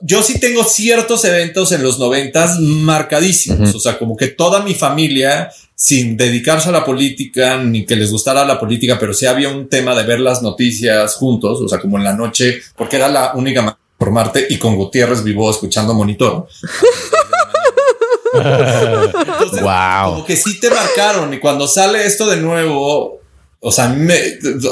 yo sí tengo ciertos eventos en los noventas marcadísimos. O sea, como que toda mi familia, sin dedicarse a la política, ni que les gustara la política, pero sí había un tema de ver las noticias juntos, o sea, como en la noche, porque era la única manera de formarte y con Gutiérrez vivo escuchando monitor. wow. Como que sí te marcaron y cuando sale esto de nuevo, o sea, me,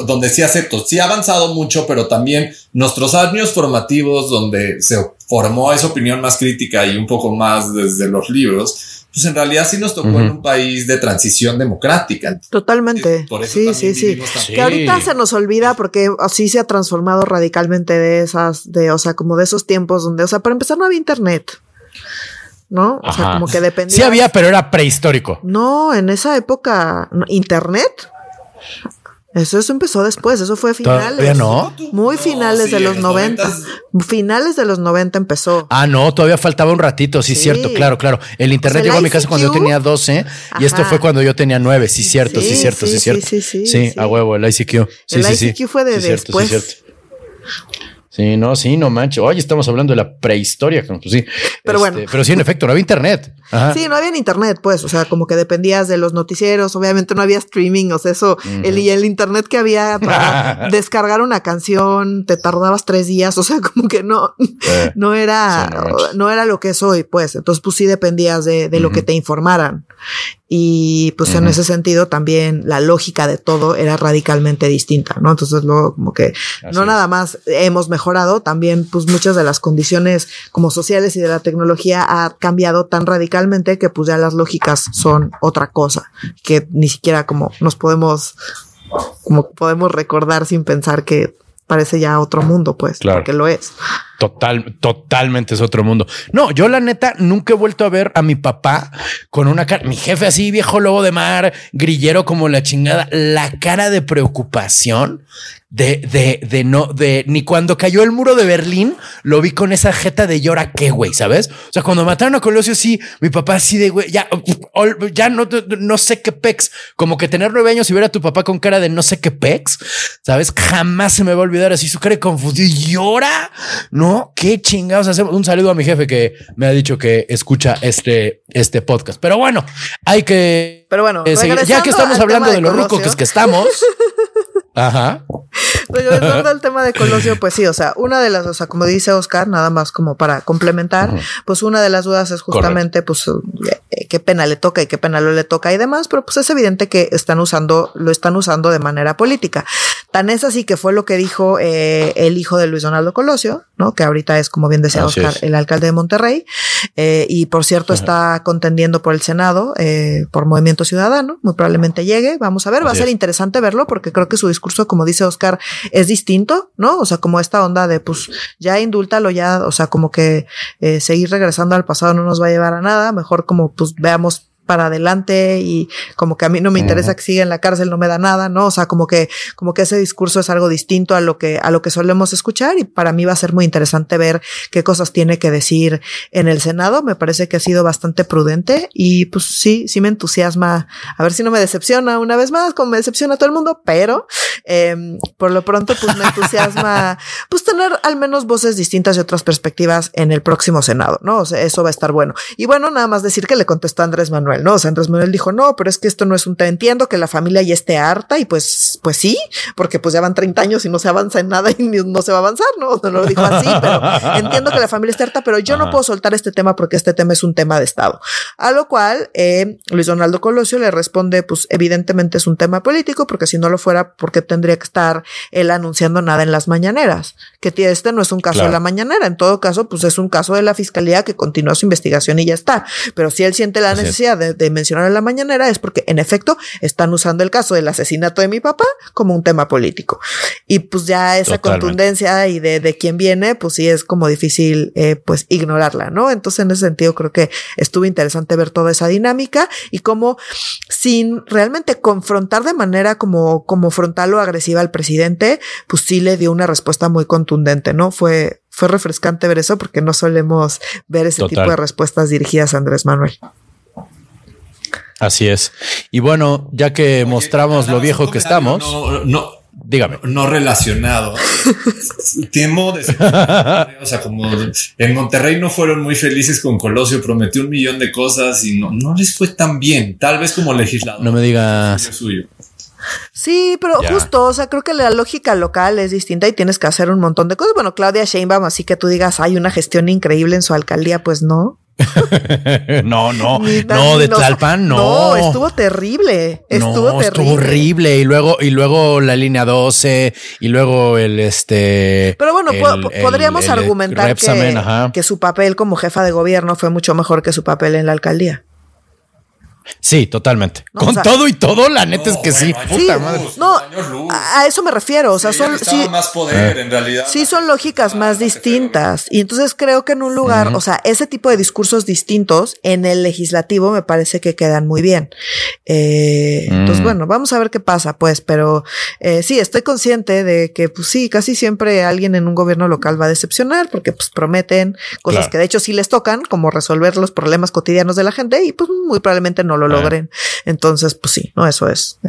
donde sí acepto, sí ha avanzado mucho, pero también nuestros años formativos donde se formó esa opinión más crítica y un poco más desde los libros, pues en realidad sí nos tocó en un país de transición democrática. Totalmente. sí, sí, sí, Que ahorita se nos olvida porque así se ha transformado radicalmente de esas, de, o sea, como de esos tiempos donde, o sea, para empezar no había internet. ¿No? O sea, como que dependía. Sí había, pero era prehistórico. No, en esa época, ¿internet? Eso, eso empezó después, eso fue finales. no? Muy finales de los, 90. Finales de los 90 empezó. Ah, no, todavía faltaba un ratito, sí, cierto, claro, claro. El internet llegó a mi casa cuando yo tenía 12 y esto fue cuando yo tenía 9, sí, cierto, sí, cierto, sí, cierto. Sí, sí, sí. a huevo, el ICQ. el ICQ fue de después. Sí, no, sí, no manches. Oye, estamos hablando de la prehistoria. Pues sí. Pero bueno. Este, pero sí, en efecto, no había internet. Sí, no había internet, pues. O sea, como que dependías de los noticieros. Obviamente no había streaming. O sea, eso. el, y el internet que había para descargar una canción, te tardabas tres días. O sea, como que no, no era, no, era lo que es hoy, pues. Entonces, pues sí dependías de, de lo que te informaran. Y pues en ese sentido también la lógica de todo era radicalmente distinta, ¿no? Entonces luego como que no nada más hemos mejorado, también pues muchas de las condiciones como sociales y de la tecnología ha cambiado tan radicalmente que pues ya las lógicas son otra cosa, que ni siquiera como nos podemos, como podemos recordar sin pensar que parece ya otro mundo, pues, claro. porque lo es. Total, totalmente es otro mundo. No, yo la neta nunca he vuelto a ver a mi papá con una cara, mi jefe así, viejo lobo de mar, grillero como la chingada, la cara de preocupación de, de, de no, de ni cuando cayó el muro de Berlín, lo vi con esa jeta de llora qué, güey, ¿sabes? O sea, cuando mataron a Colosio, sí, mi papá así de, güey, ya, ya no, no sé qué pex, como que tener nueve años y ver a tu papá con cara de no sé qué pex, ¿sabes? Jamás se me va a olvidar así su cara de confusión, llora, ¿no? Qué chingados hacemos. Un saludo a mi jefe que me ha dicho que escucha este, este podcast. Pero bueno, hay que... Pero bueno, ya que estamos hablando de, los rucos que estamos... Ajá. Regresando al tema de Colosio, pues sí, o sea, una de las, o sea, como dice Oscar, nada más como para complementar, pues una de las dudas es justamente, pues, eh, qué pena le toca y qué pena no le toca y demás, pero pues es evidente que están usando, lo están usando de manera política. Tan es así que fue lo que dijo eh, el hijo de Luis Donaldo Colosio, ¿no? Que ahorita es, como bien decía Oscar, el alcalde de Monterrey, eh, y por cierto está contendiendo por el Senado, por Movimiento Ciudadano, muy probablemente llegue, vamos a ver, va a ser interesante verlo porque creo que su discurso, como dice Oscar, es distinto, ¿no? O sea, como esta onda de, pues, ya indúltalo, ya, o sea, como que eh, seguir regresando al pasado no nos va a llevar a nada, mejor como, pues, veamos para adelante y como que a mí no me interesa que siga en la cárcel, no me da nada, ¿no? O sea, como que, como que ese discurso es algo distinto a lo que, a lo que solemos escuchar y para mí va a ser muy interesante ver qué cosas tiene que decir en el Senado. Me parece que ha sido bastante prudente y pues sí, sí me entusiasma. A ver si no me decepciona una vez más, como me decepciona todo el mundo, pero eh, por lo pronto pues me entusiasma pues tener al menos voces distintas y otras perspectivas en el próximo Senado, ¿no? O sea, eso va a estar bueno. Y bueno, nada más decir que le contestó Andrés Manuel ¿no? O sea, Andrés Manuel dijo, no, pero es que esto no es un tema, entiendo que la familia ya esté harta y pues, pues sí, porque pues ya van 30 años y no se avanza en nada y no se va a avanzar, ¿no? No lo dijo así, pero entiendo que la familia esté harta, pero yo no puedo soltar este tema porque este tema es un tema de Estado. A lo cual, eh, Luis Donaldo Colosio le responde, pues evidentemente es un tema político, porque si no lo fuera, porque tendría que estar él anunciando nada en las mañaneras? Que este no es un caso de la mañanera, en todo caso, pues es un caso de la fiscalía que continúa su investigación y ya está. Pero si él siente la necesidad de de, mencionar en la mañanera es porque en efecto están usando el caso del asesinato de mi papá como un tema político. Y pues ya esa contundencia y de, de quién viene, pues sí es como difícil eh, pues ignorarla, ¿no? Entonces en ese sentido creo que estuvo interesante ver toda esa dinámica y cómo sin realmente confrontar de manera como, como frontal o agresiva al presidente, pues sí le dio una respuesta muy contundente, ¿no? Fue, fue refrescante ver eso porque no solemos ver ese tipo de respuestas dirigidas a Andrés Manuel. Así es. Y bueno, ya que mostramos lo viejo que estamos. No, dígame. No relacionado. Temo de o sea, como en Monterrey no fueron muy felices con Colosio, prometió un millón de cosas y no, no les fue tan bien, tal vez como legislador. No me digas. Suyo. Sí, pero Ya. justo, o sea, creo que la lógica local es distinta y tienes que hacer un montón de cosas. Bueno, Claudia Sheinbaum, así que tú digas, hay una gestión increíble en su alcaldía, pues no. no, no, no, de Tlalpan, no. No, estuvo terrible. Estuvo no, terrible. estuvo horrible. Y luego, y luego la línea 12, y luego el este. Pero bueno, el- po- po- el- podríamos el argumentar que, que su papel como jefa de gobierno fue mucho mejor que su papel en la alcaldía. Sí, totalmente. No, Con o sea- todo y todo, la neta es que sí. Puta madre. No, a a eso me refiero. O sea, Sí, son, sí, más poder Eh. en realidad. sí son lógicas más distintas. Y entonces creo que en un lugar, o sea, ese tipo de discursos distintos en el legislativo me parece que quedan muy bien. Eh, Entonces, Mm. bueno, vamos a ver qué pasa, pues, pero eh, sí, estoy consciente de que, pues sí, casi siempre alguien en un gobierno local va a decepcionar porque, pues, prometen cosas Claro. que de hecho sí les tocan, como resolver los problemas cotidianos de la gente y, pues, muy probablemente no lo Ah. logren. Entonces, pues sí, no, eso es. eh,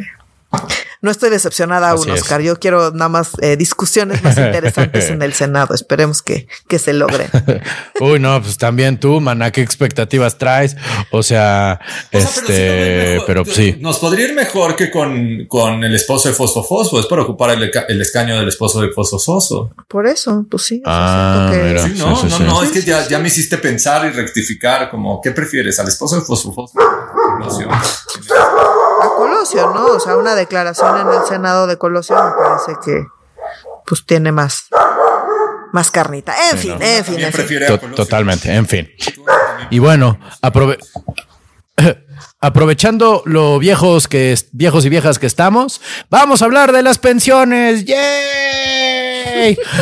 no estoy decepcionada aún, Así es. Oscar. Yo quiero nada más eh, discusiones más interesantes en el Senado. Esperemos que, que se logren. Uy, no, pues también tú, maná, ¿qué expectativas traes? O sea, O sea, este, pero sí nos va mejor. pero sí. Nos podría ir mejor que con, con el esposo de Fosfo Fosfo. Es para ocupar el, el escaño del esposo de Fosfo Fosfo. Por eso, pues sí. Ah, siento que- mira. Sí, no, sí, no, sí. no. Es que ya, ya me hiciste pensar y rectificar. Como, ¿qué prefieres? ¿Al esposo de Fosfo Fosfo? Colosio. A Colosio, ¿no? O sea, una declaración en el Senado de Colosio me parece que pues tiene más, más carnita. En fin, no. en fin, en totalmente, en fin. Y bueno, aprove- aprovechando lo viejos que viejos y viejas que estamos, vamos a hablar de las pensiones. ¡Yay!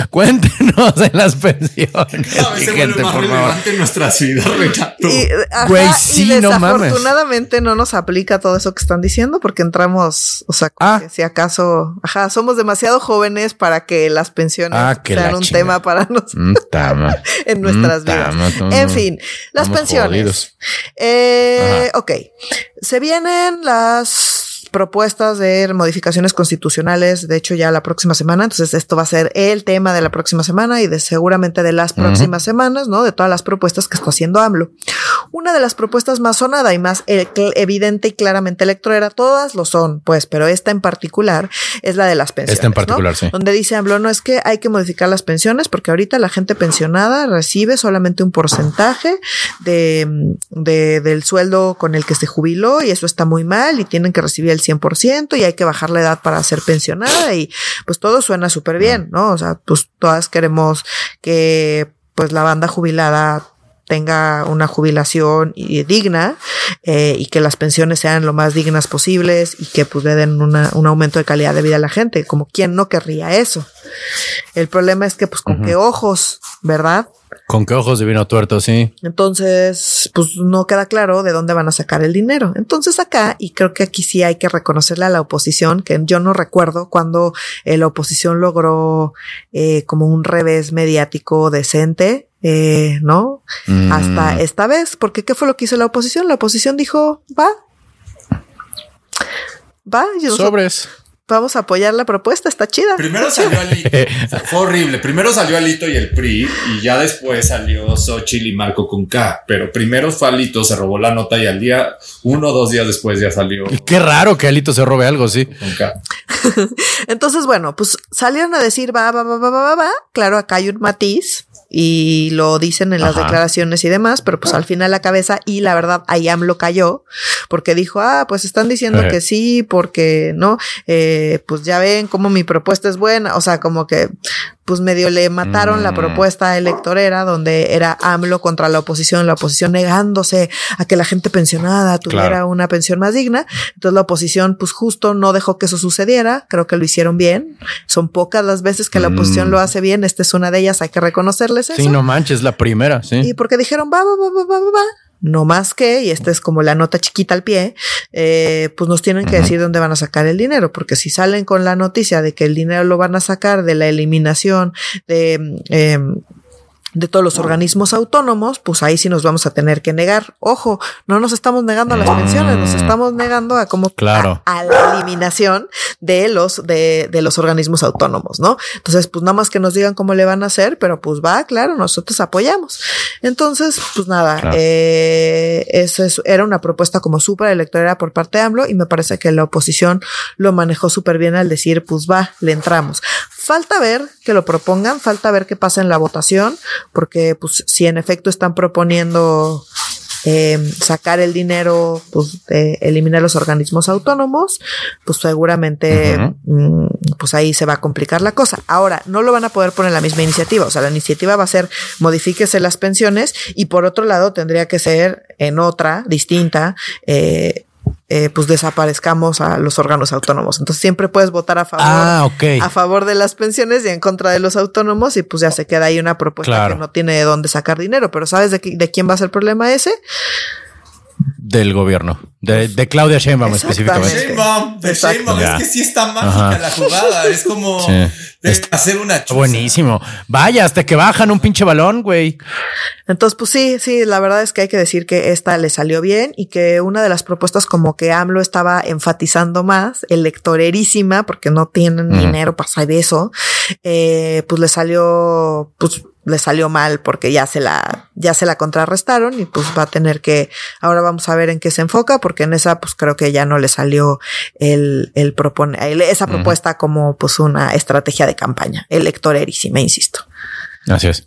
Cuéntenos de las pensiones, Cada vez se gente, más por favor. relevante en nuestras vidas, Renato. Y, ajá, Güey, y sí, no mames. desafortunadamente no nos aplica todo eso que están diciendo porque entramos, o sea, Ah. si acaso, ajá, somos demasiado jóvenes para que las pensiones Ah, que sean la un chingada. tema para nosotros Mm, tama. en nuestras Mm, vidas. tama, no, En no. fin, las pensiones. Eh, ok, se vienen las propuestas de modificaciones constitucionales, de hecho ya la próxima semana, entonces esto va a ser el tema de la próxima semana y de seguramente de las próximas semanas, ¿no? De todas las propuestas que está haciendo AMLO. Una de las propuestas más sonada y más eh, evidente y claramente electorera, todas lo son, pues, pero esta en particular es la de las pensiones. Esta en ¿no? particular, sí. Donde dice AMLO, no es que hay que modificar las pensiones porque ahorita la gente pensionada recibe solamente un porcentaje de, de- del sueldo con el que se jubiló y eso está muy mal y tienen que recibir el 100% y hay que bajar la edad para ser pensionada y pues todo suena súper bien, ¿no? O sea, pues todas queremos que pues la banda jubilada tenga una jubilación digna eh, y que las pensiones sean lo más dignas posibles y que pues le den una- un aumento de calidad de vida a la gente, como quien no querría eso. El problema es que pues con qué ojos, ¿verdad? Con qué ojos de vino tuerto, sí. Entonces, pues no queda claro de dónde van a sacar el dinero. Entonces acá, y creo que aquí sí hay que reconocerle a la oposición, que yo no recuerdo cuando eh, la oposición logró eh, como un revés mediático decente, eh, ¿no? Mm. Hasta esta vez, porque ¿qué fue lo que hizo la oposición? La oposición dijo, va. Va, y nosotros Sobres. Vamos a apoyar la propuesta, está chida. Primero salió Alito. Fue horrible. Primero salió Alito y el PRI y ya después salió Xochitl y Marco con K. Pero primero fue Alito, se robó la nota y al día, uno o dos días después ya salió Y Qué raro que Alito se robe algo, sí. con K. Entonces, bueno, pues salieron a decir va, va, va, va, va, va, va. Claro, acá hay un matiz y lo dicen en las declaraciones y demás, pero pues al final la cabeza y la verdad, Ayam lo cayó porque dijo, ah, pues están diciendo Eh. que sí, porque no, eh, pues ya ven cómo mi propuesta es buena. O sea, como que pues medio le mataron la Mm. propuesta electorera donde era AMLO contra la oposición, la oposición negándose a que la gente pensionada tuviera Claro. una pensión más digna. Entonces la oposición pues justo no dejó que eso sucediera, creo que lo hicieron bien. Son pocas las veces que la oposición Mm. lo hace bien, esta es una de ellas, hay que reconocerles eso. Sí, no manches, la primera, sí. Y porque dijeron, va, va, va, va, va, va. No más que, y esta es como la nota chiquita al pie, eh, pues nos tienen que decir dónde van a sacar el dinero, porque si salen con la noticia de que el dinero lo van a sacar de la eliminación de, em, de todos los organismos autónomos, pues ahí sí nos vamos a tener que negar. Ojo, no nos estamos negando a las pensiones, nos estamos negando a como claro. a, la eliminación de los de, de, los organismos autónomos, ¿no? Entonces, pues nada más que nos digan cómo le van a hacer, pero pues va, claro, nosotros apoyamos. Entonces, pues nada, claro. eh, eso es, era una propuesta como súper electoral por parte de AMLO y me parece que la oposición lo manejó súper bien al decir, pues va, le entramos. Falta ver que lo propongan, falta ver qué pasa en la votación, porque pues si en efecto están proponiendo eh, sacar el dinero, pues eh, eliminar los organismos autónomos, pues seguramente uh -huh. pues ahí se va a complicar la cosa. Ahora, no lo van a poder poner en la misma iniciativa, o sea, la iniciativa va a ser modifíquese las pensiones y por otro lado tendría que ser en otra distinta. Eh, eh, pues desaparezcamos a los órganos autónomos. Entonces siempre puedes votar a favor, ah, okay. a favor de las pensiones y en contra de los autónomos y pues ya se queda ahí una propuesta claro. que no tiene de dónde sacar dinero. Pero ¿sabes de, de quién va a ser el problema ese? Del gobierno, de, de Claudia Sheinbaum específicamente. Sheinbaum, de Sheinbaum, es que sí está mágica Ajá. la jugada, es como sí. hacer una. Buenísimo. Vaya, hasta que bajan un pinche balón, güey. Entonces, pues sí, sí, la verdad es que hay que decir que esta le salió bien y que una de las propuestas como que AMLO estaba enfatizando más, electorerísima, porque no tienen mm. dinero para hacer eso, eh, pues le salió, pues le salió mal porque ya se la, ya se la contrarrestaron y pues va a tener que, ahora vamos a ver en qué se enfoca, porque en esa pues creo que ya no le salió el, el proponer, esa propuesta uh -huh. como pues una estrategia de campaña, electorerísima, insisto. Así es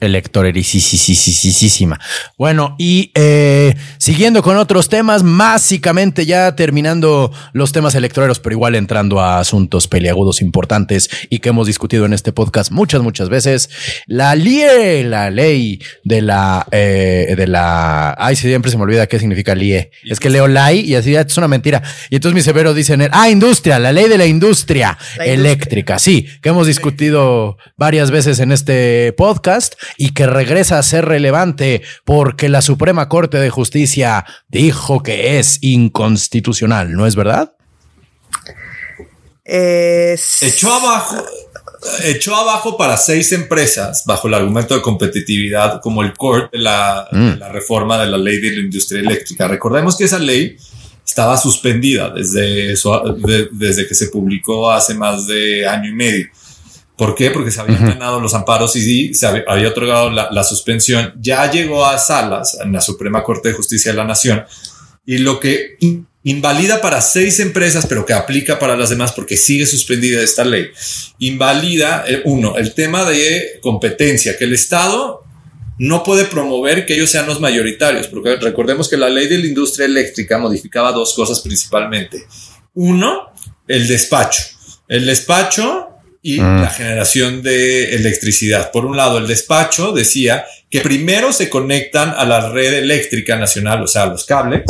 electorerísima. Bueno, y eh, siguiendo con otros temas, básicamente ya terminando los temas electoreros, pero igual entrando a asuntos peliagudos importantes y que hemos discutido en este podcast muchas, muchas veces. La LIE, la ley de la, eh, de la, ay, siempre se me olvida qué significa LIE. Es que leo LAI y así es una mentira. Y entonces mi severo dice, ah, industria, la ley de la industria la eléctrica. Industria. Sí, que hemos discutido varias veces en este podcast y que regresa a ser relevante porque la Suprema Corte de Justicia dijo que es inconstitucional, ¿no es verdad? Es... Echó abajo, echó abajo para seis empresas bajo el argumento de competitividad como el de la, mm. la reforma de la ley de la industria eléctrica. Recordemos que esa ley estaba suspendida desde, su, de, desde que se publicó hace más de año y medio. ¿Por qué? Porque se habían uh -huh. ganado los amparos y se había, había otorgado la, la, suspensión. Ya llegó a salas en la Suprema Corte de Justicia de la Nación y lo que invalida para seis empresas, pero que aplica para las demás porque sigue suspendida esta ley, invalida, eh, uno, el tema de competencia, que el Estado no puede promover que ellos sean los mayoritarios, porque recordemos que la ley de la industria eléctrica modificaba dos cosas principalmente. Uno, el despacho. El despacho y mm. la generación de electricidad. Por un lado, el despacho decía que primero se conectan a la red eléctrica nacional, o sea, los cables,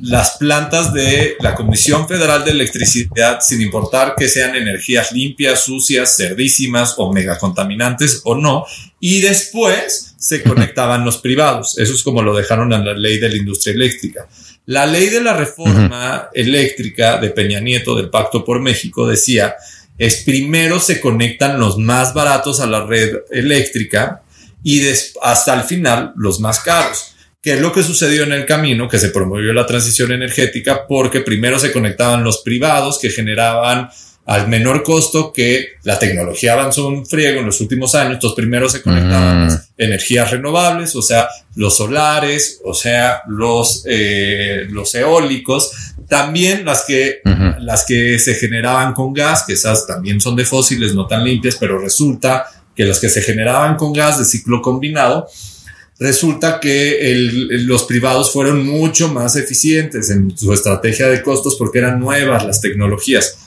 las plantas de la Comisión Federal de Electricidad, sin importar que sean energías limpias, sucias, cerdísimas o megacontaminantes o no, y después se conectaban los privados. Eso es como lo dejaron en la ley de la industria eléctrica. La ley de la reforma uh -huh. eléctrica de Peña Nieto del Pacto por México decía es primero se conectan los más baratos a la red eléctrica y hasta el final los más caros. ¿Qué es lo que sucedió en el camino? Que se promovió la transición energética porque primero se conectaban los privados que generaban al menor costo que la tecnología avanzó un friego en los últimos años. Entonces primero se conectaban mm. energías renovables, o sea, los solares, o sea, los, eh, los eólicos, también las que, uh -huh. las que se generaban con gas, que esas también son de fósiles, no tan limpias, pero resulta que las que se generaban con gas de ciclo combinado, resulta que el, los privados fueron mucho más eficientes en su estrategia de costos porque eran nuevas las tecnologías.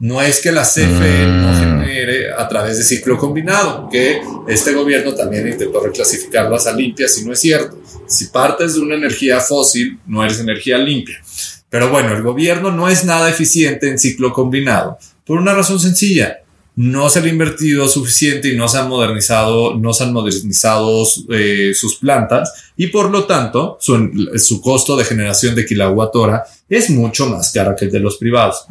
No es que la CFE mm. no genere a través de ciclo combinado, que este gobierno también intentó reclasificarlas a limpias y no es cierto. Si partes de una energía fósil, no eres energía limpia. Pero bueno, el gobierno no es nada eficiente en ciclo combinado por una razón sencilla. No se le ha invertido suficiente y no se han modernizado, no se han modernizado eh, sus plantas y por lo tanto su, su costo de generación de kilowatt hora es mucho más cara que el de los privados.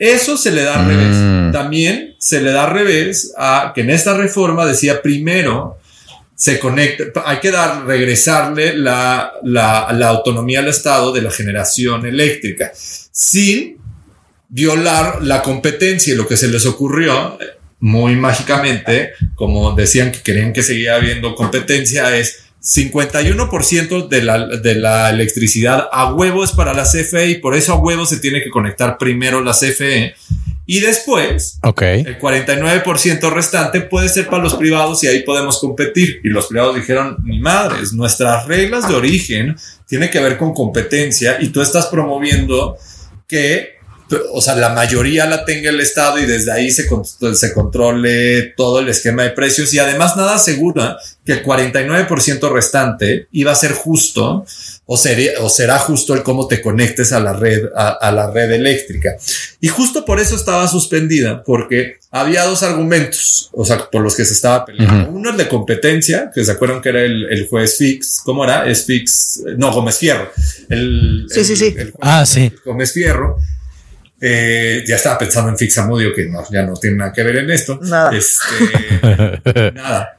Eso se le da al revés. También se le da al revés a que en esta reforma decía primero se conecta, hay que dar, regresarle la, la, la autonomía al Estado de la generación eléctrica sin violar la competencia y lo que se les ocurrió muy mágicamente, como decían que querían que seguía habiendo competencia, es 51% de la, de la electricidad a huevo es para la CFE y por eso a huevo se tiene que conectar primero la CFE y después el 49% restante puede ser para los privados y ahí podemos competir. Y los privados dijeron, mi madres, nuestras reglas de origen tienen que ver con competencia y tú estás promoviendo que o sea, la mayoría la tenga el Estado y desde ahí se, se controle todo el esquema de precios y además nada asegura que el 49% restante iba a ser justo o, sería, o será justo el cómo te conectes a la red, a, la red eléctrica. Y justo por eso estaba suspendida, porque había dos argumentos, o sea, por los que se estaba peleando. Uno es de competencia, que se acuerdan que era el, juez Fix, ¿cómo era? Es Fix, no, Gómez Fierro. El, sí, sí, sí. ah, sí. Gómez Fierro eh, ya estaba pensando en Fixamudio, que no, ya no tiene nada que ver en esto. Nada. Este, nada.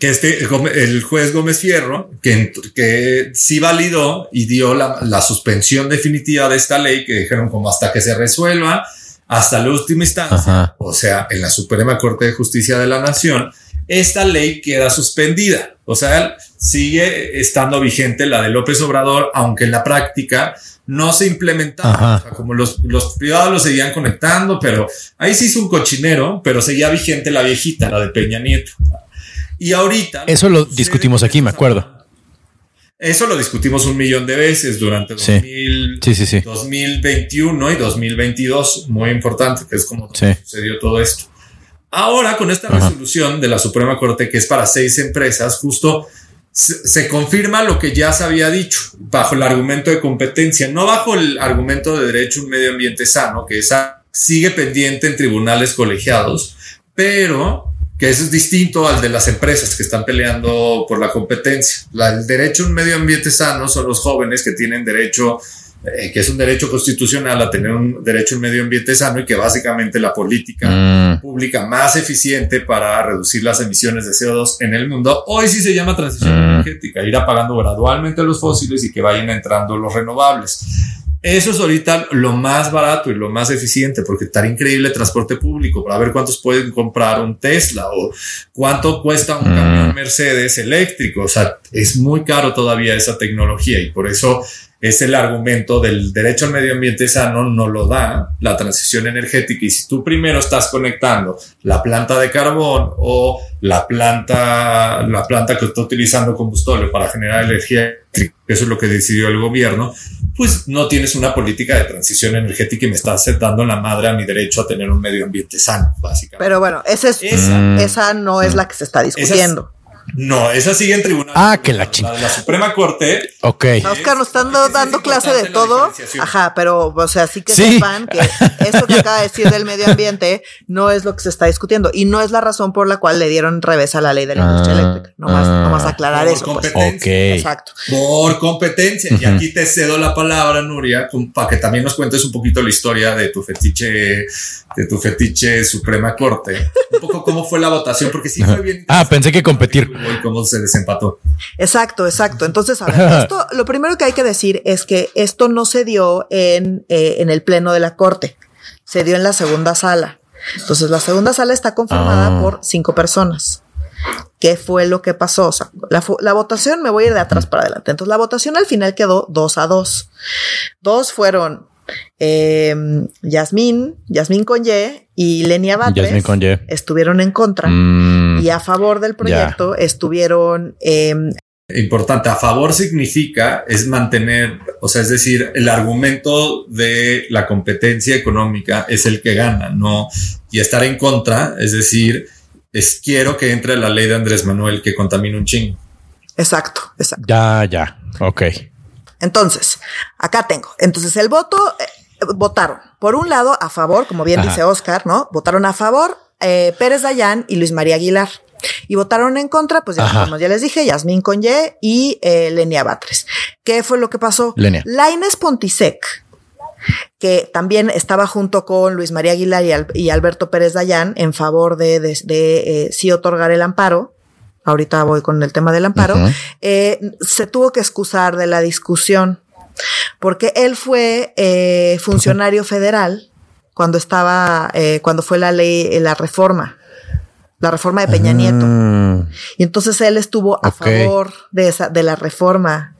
Que este, el juez Gómez Fierro, que, que sí validó y dio la, la, suspensión definitiva de esta ley, que dijeron como hasta que se resuelva, hasta la última instancia, o sea, en la Suprema Corte de Justicia de la Nación, esta ley queda suspendida. O sea, sigue estando vigente la de López Obrador, aunque en la práctica no se implementaba. O sea, como los, los privados lo seguían conectando, pero ahí se hizo un cochinero, pero seguía vigente la viejita, la de Peña Nieto. Y ahorita. Eso lo discutimos aquí, me acuerdo. Eso lo discutimos un millón de veces durante 2021 y 2022. Muy importante, que es como sucedió todo esto. Ahora, con esta resolución de la Suprema Corte, que es para seis empresas, justo se, confirma lo que ya se había dicho bajo el argumento de competencia, no bajo el argumento de derecho a un medio ambiente sano, que esa sigue pendiente en tribunales colegiados, pero que eso es distinto al de las empresas que están peleando por la competencia. el derecho a un medio ambiente sano son los jóvenes que tienen derecho eh, que es un derecho constitucional a tener un derecho al medio ambiente sano y que básicamente la política mm. Pública más eficiente para reducir las emisiones de CO2 en el mundo, hoy sí se llama transición mm. energética, ir apagando gradualmente los fósiles y que vayan entrando los renovables. Eso es ahorita lo más barato y lo más eficiente, porque está increíble el transporte público para ver cuántos pueden comprar un Tesla o cuánto cuesta un mm. camión Mercedes eléctrico. O sea, es muy caro todavía esa tecnología y por eso es el argumento del derecho al medio ambiente sano, no lo da la transición energética. Y si tú primero estás conectando la planta de carbón o la planta, la planta que está utilizando combustible para generar energía eso es lo que decidió el gobierno, pues no tienes una política de transición energética y me estás dando la madre a mi derecho a tener un medio ambiente sano, básicamente. Pero bueno, esa, es, esa, no es la que se está discutiendo. No, esa sigue en tribunal. Ah, que la chingada. la Suprema Corte. Ok. Oscar nos están dando clase de todo. Ajá, pero, o sea, sí que sepan que eso que acaba de decir del medio ambiente no es lo que se está discutiendo y no es la razón por la cual le dieron revés a la ley de la industria ah, eléctrica. No más, no más aclarar por eso. Pues. Competencia. Exacto. Por competencia. Y aquí te cedo la palabra, Nuria, para que también nos cuentes un poquito la historia de tu fetiche, de tu fetiche Suprema Corte. Un poco cómo fue la votación, porque sí fue bien. Ah, pensé que competir cómo se desempató. Exacto, exacto. Entonces, a ver, esto, lo primero que hay que decir es que esto no se dio en, eh, en el pleno de la corte, se dio en la segunda sala. Entonces, la segunda sala está conformada ah. por cinco personas. ¿Qué fue lo que pasó? O sea, la, votación, me voy a ir de atrás para adelante. Entonces, la votación al final quedó dos a dos. Dos fueron eh, Yasmín, Yasmín Conye y Lenia Batres estuvieron en contra mm. y a favor del proyecto estuvieron. Em, Importante, a favor significa es mantener, o sea, es decir, el argumento de la competencia económica es el que gana, no, y estar en contra, es decir, es quiero que entre la ley de Andrés Manuel que contamina un chingo. Exacto, exacto. Ya, ya, ok. Entonces, acá tengo. Entonces, el voto, eh, votaron, por un lado, a favor, como bien dice Oscar, ¿no? Votaron a favor eh, Pérez Dayán y Luis María Aguilar. Y votaron en contra, pues ya, como ya les dije, Yasmín Conye y eh, Lenia Batres. ¿Qué fue lo que pasó? Lenia. Laines Pontisek que también estaba junto con Luis María Aguilar y, Alberto Pérez Dayán en favor de, de, eh, sí otorgar el amparo. Ahorita voy con el tema del amparo. Eh, se tuvo que excusar de la discusión porque él fue eh, funcionario federal cuando estaba, cuando fue la ley, la reforma la reforma de Peña Nieto. Ah. Y entonces él estuvo a favor de esa, de la reforma.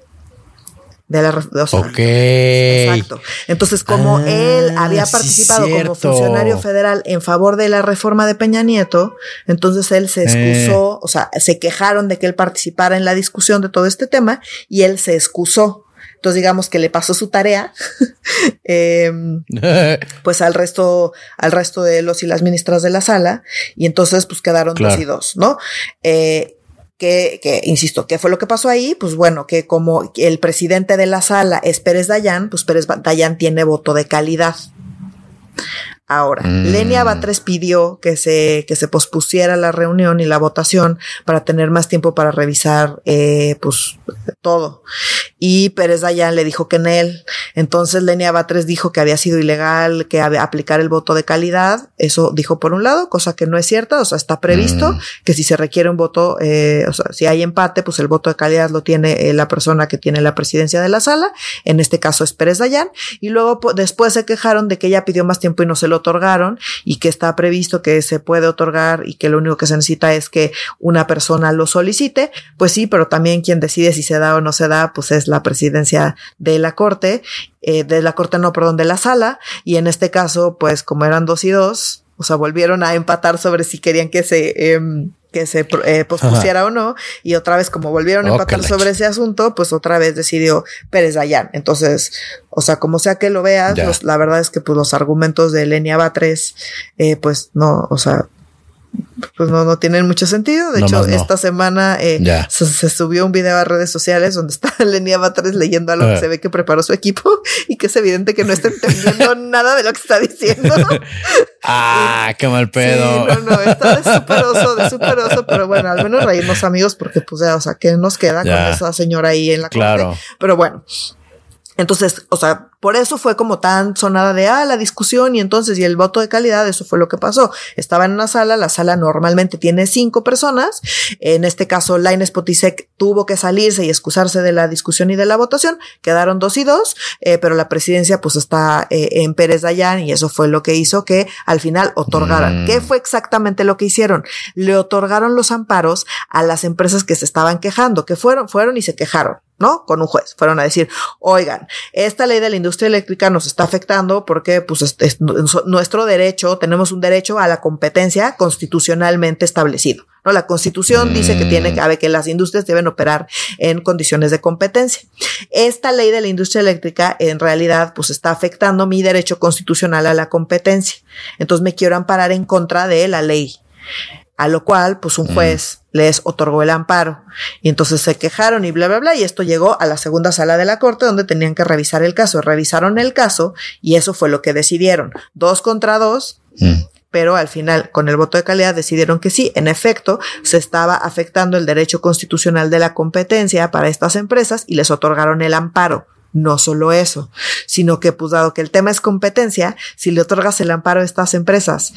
De la, ok. Exacto. Entonces, como ah, él había participado como funcionario federal en favor de la reforma de Peña Nieto, entonces él se excusó, eh. o sea, se quejaron de que él participara en la discusión de todo este tema y él se excusó. Entonces digamos que le pasó su tarea, em, pues al resto, al resto de los y las ministras de la sala, y entonces pues quedaron dos y dos, ¿no? Eh, que, que, insisto, ¿qué fue lo que pasó ahí? Pues bueno, que como el presidente de la sala es Pérez Dayan, pues Pérez Dayan tiene voto de calidad. Ahora, mm. Lenia Batres pidió que se, que se pospusiera la reunión y la votación para tener más tiempo para revisar, eh, pues, todo. Y Pérez Dayan le dijo que en él. Entonces Lenia Batres dijo que había sido ilegal que aplicar el voto de calidad. Eso dijo por un lado, cosa que no es cierta. O sea, está previsto mm. que si se requiere un voto, eh, o sea, si hay empate, pues el voto de calidad lo tiene eh, la persona que tiene la presidencia de la sala. En este caso es Pérez Dayan. Y luego después se quejaron de que ella pidió más tiempo y no se lo otorgaron y que está previsto que se puede otorgar y que lo único que se necesita es que una persona lo solicite, pues sí, pero también quien decide si se da o no se da, pues es la presidencia de la corte, eh, de la corte no, perdón, de la sala, y en este caso, pues como eran dos y dos, o sea, volvieron a empatar sobre si querían que se, em, que se eh, pospusiera o no. Y otra vez, como volvieron a empatar sobre ese asunto, pues otra vez decidió Pérez Dayan. Entonces, o sea, como sea que lo veas, la verdad es que pues los argumentos de Lenia Batres, eh, pues no, o sea, pues no, no tienen mucho sentido. De hecho, esta semana eh, se, subió un video a redes sociales donde está Lenia Batres leyendo algo que ah. se ve que preparó su equipo y que es evidente que no está entendiendo nada de lo que está diciendo. ah, qué mal pedo. no, no, está de súper oso, de súper oso, pero bueno, al menos reírnos amigos porque pues ya, o sea, ¿qué nos queda con esa señora ahí en la claro. Pero bueno, entonces, o sea, por eso fue como tan sonada de, ah, la discusión y entonces, y el voto de calidad, eso fue lo que pasó. Estaba en una sala, la sala normalmente tiene cinco personas. En este caso, Laines Potisek tuvo que salirse y excusarse de la discusión y de la votación. Quedaron dos y dos, eh, pero la presidencia pues está eh, en Pérez Dayan y eso fue lo que hizo que al final otorgaran. Mm. ¿Qué fue exactamente lo que hicieron? Le otorgaron los amparos a las empresas que se estaban quejando, que fueron, fueron y se quejaron. ¿No? Con un juez. Fueron a decir, oigan, esta ley de la industria eléctrica nos está afectando porque, pues, es, nuestro derecho, tenemos un derecho a la competencia constitucionalmente establecido. ¿no? La constitución dice que tiene que, mm. que las industrias deben operar en condiciones de competencia. Esta ley de la industria eléctrica, en realidad, pues, está afectando mi derecho constitucional a la competencia. Entonces me quiero amparar en contra de la ley a lo cual, pues un mm. juez les otorgó el amparo. Y entonces se quejaron y bla, bla, bla. Y esto llegó a la segunda sala de la corte donde tenían que revisar el caso. Revisaron el caso y eso fue lo que decidieron. Dos contra dos. Mm. Pero al final, con el voto de calidad, decidieron que sí, en efecto, se estaba afectando el derecho constitucional de la competencia para estas empresas y les otorgaron el amparo. No solo eso, sino que, pues dado que el tema es competencia, si le otorgas el amparo a estas empresas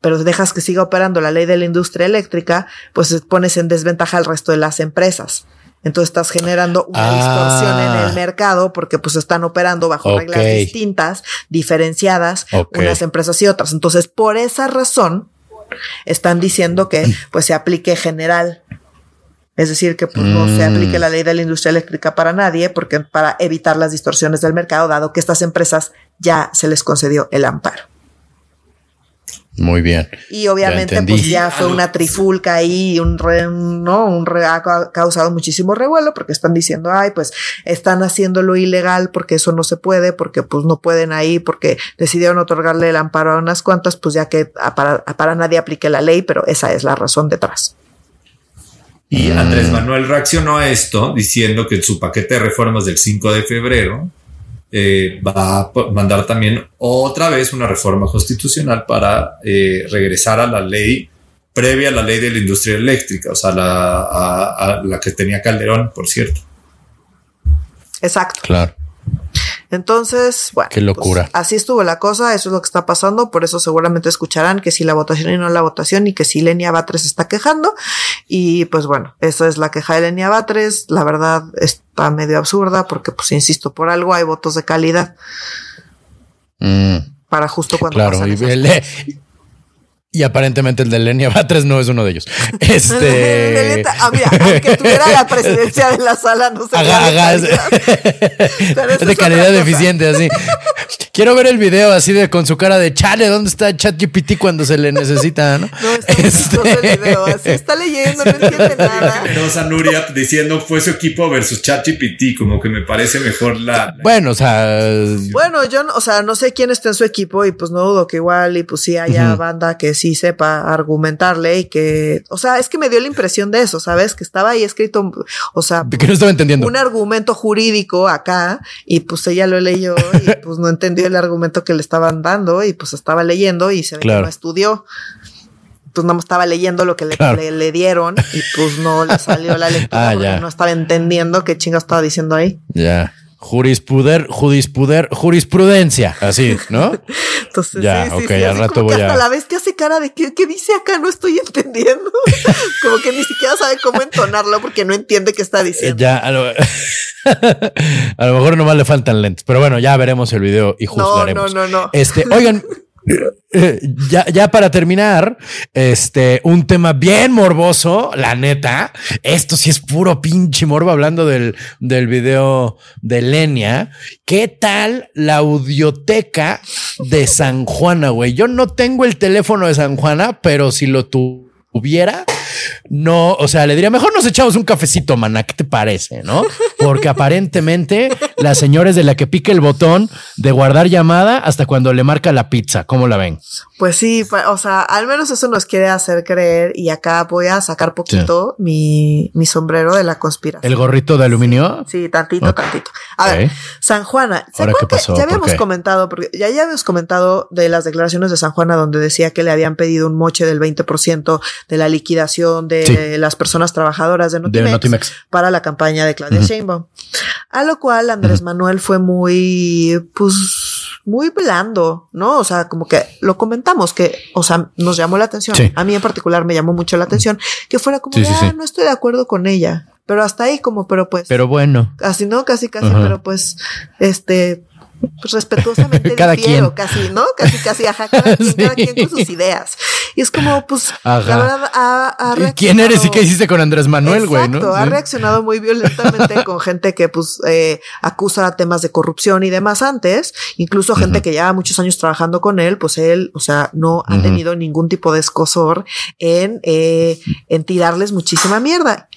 pero dejas que siga operando la ley de la industria eléctrica, pues pones en desventaja al resto de las empresas. Entonces estás generando una distorsión en el ah. mercado porque pues están operando bajo reglas distintas, diferenciadas, unas empresas y otras. Entonces, por esa razón, están diciendo que pues se aplique general. Es decir, que pues, no se aplique mm. la ley de la industria eléctrica para nadie, porque para evitar las distorsiones del mercado, dado que estas empresas ya se les concedió el amparo. Muy bien. Y obviamente, pues ya fue una trifulca ahí, un no, un ha causado muchísimo revuelo porque están diciendo, ay, pues están haciéndolo ilegal porque eso no se puede, porque pues no pueden ahí, porque decidieron otorgarle el amparo a unas cuantas, pues ya que para, para nadie aplique la ley, pero esa es la razón detrás. Y Andrés Manuel reaccionó a esto diciendo que en su paquete de reformas del 5 de febrero eh, va a mandar también otra vez una reforma constitucional para eh, regresar a la ley previa a la ley de la industria eléctrica, o sea, la, a, la que tenía Calderón, por cierto. Exacto. Claro. Entonces, bueno. Qué locura. pues, así estuvo la cosa, eso es lo que está pasando, por eso seguramente escucharán que si la votación y no la votación y que si Lenia Batres está quejando. Y pues bueno, esa es la queja de Lenia Batres. La verdad está medio absurda porque, pues insisto, por algo hay votos de calidad Mm, para justo cuando claro. Y. y aparentemente el de Lenia Batres no es uno de ellos. Este. ah, mira, aunque tuviera la presidencia de la sala, no se Haga, haga, es, Pero eso de es calidad deficiente, así. Quiero ver el video así de con su cara de chale, ¿dónde está ChatGPT cuando se le necesita? No, No, está chistoso el video, así está leyendo, no entiende nada. Generosa Nuria diciendo fue su equipo versus ChatGPT, como que me parece mejor la. la- Bueno, o sea, Bueno, yo, no- o sea, no sé quién está en su equipo y pues no dudo que igual y pues sí haya banda que sí sepa argumentarle y que, o sea, es que me dio la impresión de eso, ¿sabes? Que estaba ahí escrito, o sea, que no estaba entendiendo. un argumento jurídico acá y pues ella lo leyó y pues no entendió el argumento que le estaban dando y pues estaba leyendo y se ve Claro. que no estudió. Pues no estaba leyendo lo que le, Claro. le- le dieron y pues no le salió la lectura Ah, porque ya. no estaba entendiendo qué chinga estaba diciendo ahí. Ya. Jurispruder, jurispruder, jurisprudencia, así, ¿no? Entonces, Ya, sí, sí, al rato voy hasta a- la vez que hace cara de que, ¿qué dice acá? No estoy entendiendo. como que ni siquiera sabe cómo entonarlo porque no entiende qué está diciendo. Ya, a lo, a lo mejor nomás le faltan lentes, pero bueno, ya veremos el video y no, juzgaremos. no, no, no. Este, oigan, ya, ya para terminar, este, un tema bien morboso, la neta. Esto sí es puro pinche morbo hablando del, del video de Lenia. ¿Qué tal la audioteca de San Juana, güey? Yo no tengo el teléfono de San Juana, pero si lo tuviera, no, o sea, le diría, mejor nos echamos un cafecito, mana, ¿qué te parece? ¿No? Porque aparentemente la señora es de la que pica el botón de guardar llamada hasta cuando le marca la pizza. ¿Cómo la ven? Pues sí, o sea, al menos eso nos quiere hacer creer y acá voy a sacar poquito mi, mi sombrero de la conspiración. ¿El gorrito de aluminio? Sí, tantito, tantito. A ver. San Juana. ¿se ¿Ahora acuerdan qué pasó? Ya ¿Por habíamos comentado, porque ya, ya habíamos comentado de las declaraciones de San Juana donde decía que le habían pedido un moche del 20% de la liquidación de Sí. las personas trabajadoras de De Notimex, para la campaña de Claudia Ujú. Sheinbaum. A lo cual Andrés Manuel fue muy, pues, muy blando, ¿no? O sea, como que lo comentamos que, o sea, nos llamó la atención. Sí. A mí en particular me llamó mucho la atención que fuera como, Sí, de, "Ah, no estoy de acuerdo con ella. Pero hasta ahí como, pero pues, Pero bueno, así, ¿no? Casi, casi, pero pues, este, pues respetuosamente Cada difiero, quien. casi, ¿no? Casi, casi, ajá, cada quien, cada Sí. quien con sus ideas. Y es como, pues, Ajá. la verdad, ha, ha ¿quién eres y qué hiciste con Andrés Manuel, güey? Exacto, ¿no? ha reaccionado muy violentamente con gente que pues eh, acusa temas de corrupción y demás antes, incluso gente que lleva muchos años trabajando con él, pues él, o sea, no ha tenido ningún tipo de escosor en, eh, en tirarles muchísima mierda.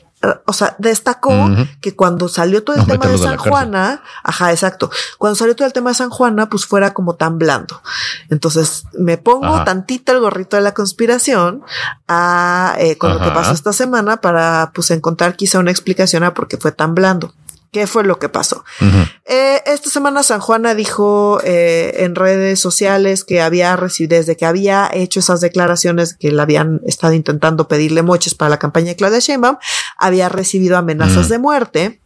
O sea, destacó que cuando salió todo el tema de San cárcel. Juana, ajá, exacto. Cuando salió todo el tema de San Juana, pues fuera como tan blando. Entonces me pongo Ajá. tantito el gorrito de la conspiración a, eh, con lo que pasó esta semana para pues encontrar quizá una explicación a por qué fue tan blando. ¿Qué fue lo que pasó? Eh, esta semana San Juana dijo eh, en redes sociales que había recibido, desde que había hecho esas declaraciones que le habían estado intentando pedirle moches para la campaña de Claudia Sheinbaum, había recibido amenazas de muerte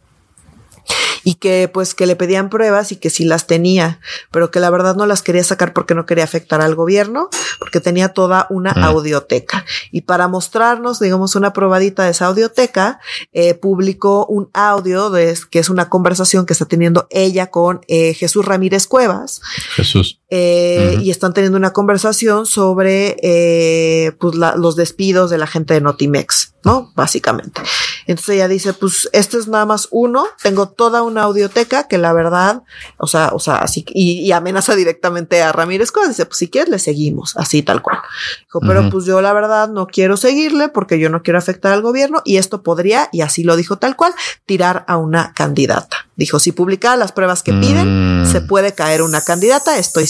y que pues que le pedían pruebas y que sí las tenía, pero que la verdad no las quería sacar porque no quería afectar al gobierno, porque tenía toda una audioteca. Y para mostrarnos, digamos, una probadita de esa audioteca, eh, publicó un audio de, que es una conversación que está teniendo ella con eh, Jesús Ramírez Cuevas, Jesús. Eh, y están teniendo una conversación sobre eh, pues la- los despidos de la gente de Notimex, ¿no? Básicamente. Entonces ella dice, pues este es nada más uno, tengo toda una audioteca que la verdad, o sea, o sea, así, y, y amenaza directamente a Ramírez Cuevas, dice, pues si quieres le seguimos, así tal cual. Dijo, pero pues yo la verdad no quiero seguirle porque yo no quiero afectar al gobierno y esto podría, y así lo dijo tal cual, tirar a una candidata. Dijo, si publicara las pruebas que piden, Mm. se puede caer una candidata, estoy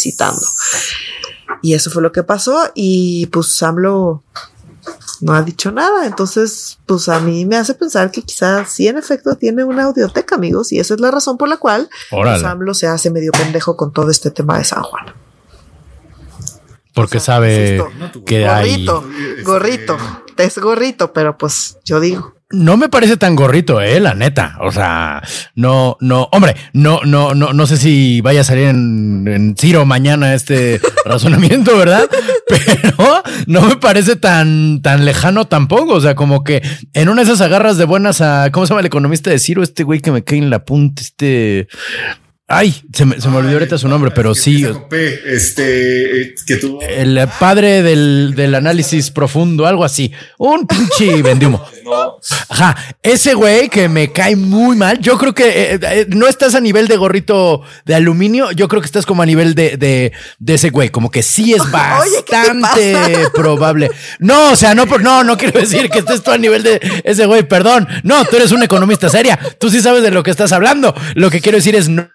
Y eso fue lo que pasó y pues AMLO no ha dicho nada, entonces pues a mí me hace pensar que quizás sí en efecto tiene una audioteca, amigos, y esa es la razón por la cual pues. AMLO se hace medio pendejo con todo este tema de San Juan. Porque O sea, sabe insisto, que hay. gorrito, gorrito, es gorrito, pero pues yo digo. No me parece tan gorrito, eh, la neta. O sea, no, no, hombre, no, no, no, no sé si vaya a salir en, en Ciro mañana este razonamiento, ¿verdad? Pero no me parece tan, tan lejano tampoco. O sea, como que en una de esas agarras de buenas a, ¿cómo se llama el economista de Ciro? Este güey que me cae en la punta, este. Ay, se me, se me olvidó ahorita su nombre, pero sí. Este, que tuvo. El padre del, del análisis profundo, algo así. Un pinche vendihumo. Ajá. Ese güey que me cae muy mal. Yo creo que eh, eh, no estás a nivel de gorrito de aluminio. Yo creo que estás como a nivel de, de, de ese güey. Como que sí es bastante probable. No, o sea, no, no, no quiero decir que estés tú a nivel de ese güey. Perdón. No, tú eres un economista seria. Tú sí sabes de lo que estás hablando. Lo que quiero decir es no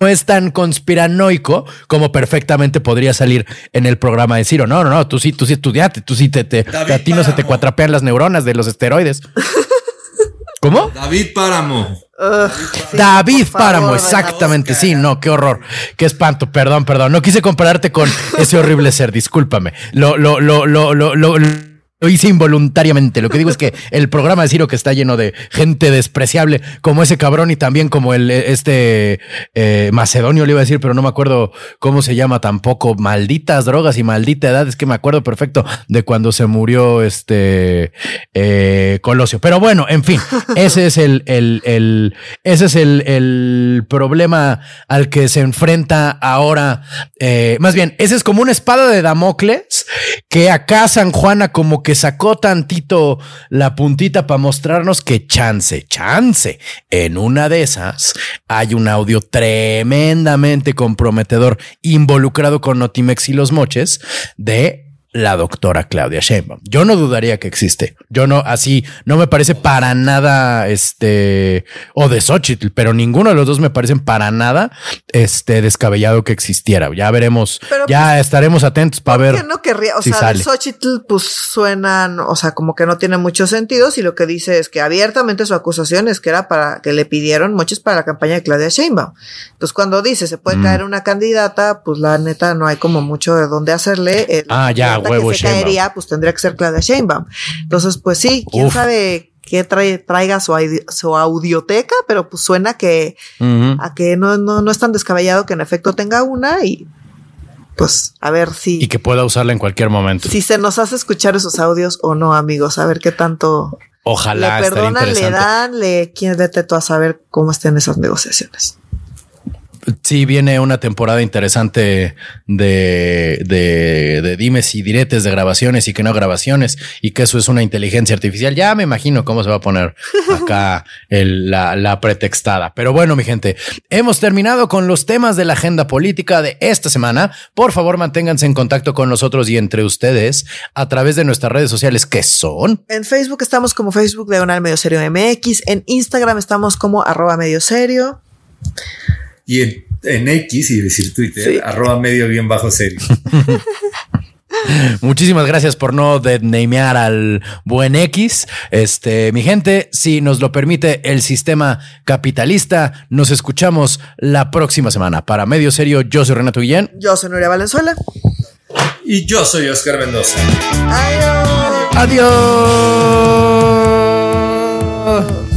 no es tan conspiranoico como perfectamente podría salir en el programa de Ciro. No, no, no, tú sí, tú sí estudiaste, tú sí te, te a ti no se te cuatrapean las neuronas de los esteroides. ¿Cómo? David Páramo. David Páramo, exactamente. Sí, no, qué horror, qué espanto. Perdón, perdón. No quise compararte con ese horrible ser. Discúlpame. Lo, lo, lo, lo, lo, lo lo hice involuntariamente. Lo que digo es que el programa de Ciro que está lleno de gente despreciable como ese cabrón y también como el este eh, macedonio le iba a decir, pero no me acuerdo cómo se llama tampoco. Malditas drogas y maldita edad. Es que me acuerdo perfecto de cuando se murió este eh, Colosio. Pero bueno, en fin, ese es el, el, el ese es el, el, problema al que se enfrenta ahora. Eh, más bien, ese es como una espada de Damocles que acá San Juana como que sacó tantito la puntita para mostrarnos que chance, chance, en una de esas hay un audio tremendamente comprometedor involucrado con Notimex y los moches de la doctora Claudia Sheinbaum. Yo no dudaría que existe. Yo no, así, no me parece para nada, este, o de Xochitl, pero ninguno de los dos me parecen para nada, este, descabellado que existiera. Ya veremos, ya pues, estaremos atentos para ver. no querría, o sea, de Xochitl, pues suenan, o sea, como que no tiene mucho sentido si lo que dice es que abiertamente su acusación es que era para que le pidieron moches para la campaña de Claudia Sheinbaum. Entonces, cuando dice se puede mm. caer una candidata, pues la neta no hay como mucho de dónde hacerle. ah, ya, que se caería, pues tendría que ser Claudia Sheinbaum. Entonces, pues sí, quién sabe qué trae, traiga su, su, audioteca, pero pues suena que a que no, no, no es tan descabellado que en efecto tenga una y pues a ver si. Y que pueda usarla en cualquier momento. Si se nos hace escuchar esos audios o no, amigos, a ver qué tanto. Ojalá. Le perdonan, le dan, le quién vete tú a saber cómo estén esas negociaciones sí viene una temporada interesante de, de, de, dimes y diretes de grabaciones y que no grabaciones y que eso es una inteligencia artificial. Ya me imagino cómo se va a poner acá la, la pretextada. Pero bueno, mi gente, hemos terminado con los temas de la agenda política de esta semana. Por favor, manténganse en contacto con nosotros y entre ustedes a través de nuestras redes sociales que son. En Facebook estamos como Facebook Diagonal Medio Serio MX. En Instagram estamos como arroba medio serio y en, X, y decir Twitter, arroba medio bien bajo serio. Muchísimas gracias por no denamear al buen X. Este, mi gente, si nos lo permite el sistema capitalista, nos escuchamos la próxima semana. Para Medio Serio, yo soy Renato Guillén. Yo soy Nuria Valenzuela. Y yo soy Oscar Mendoza. Adiós. Adiós.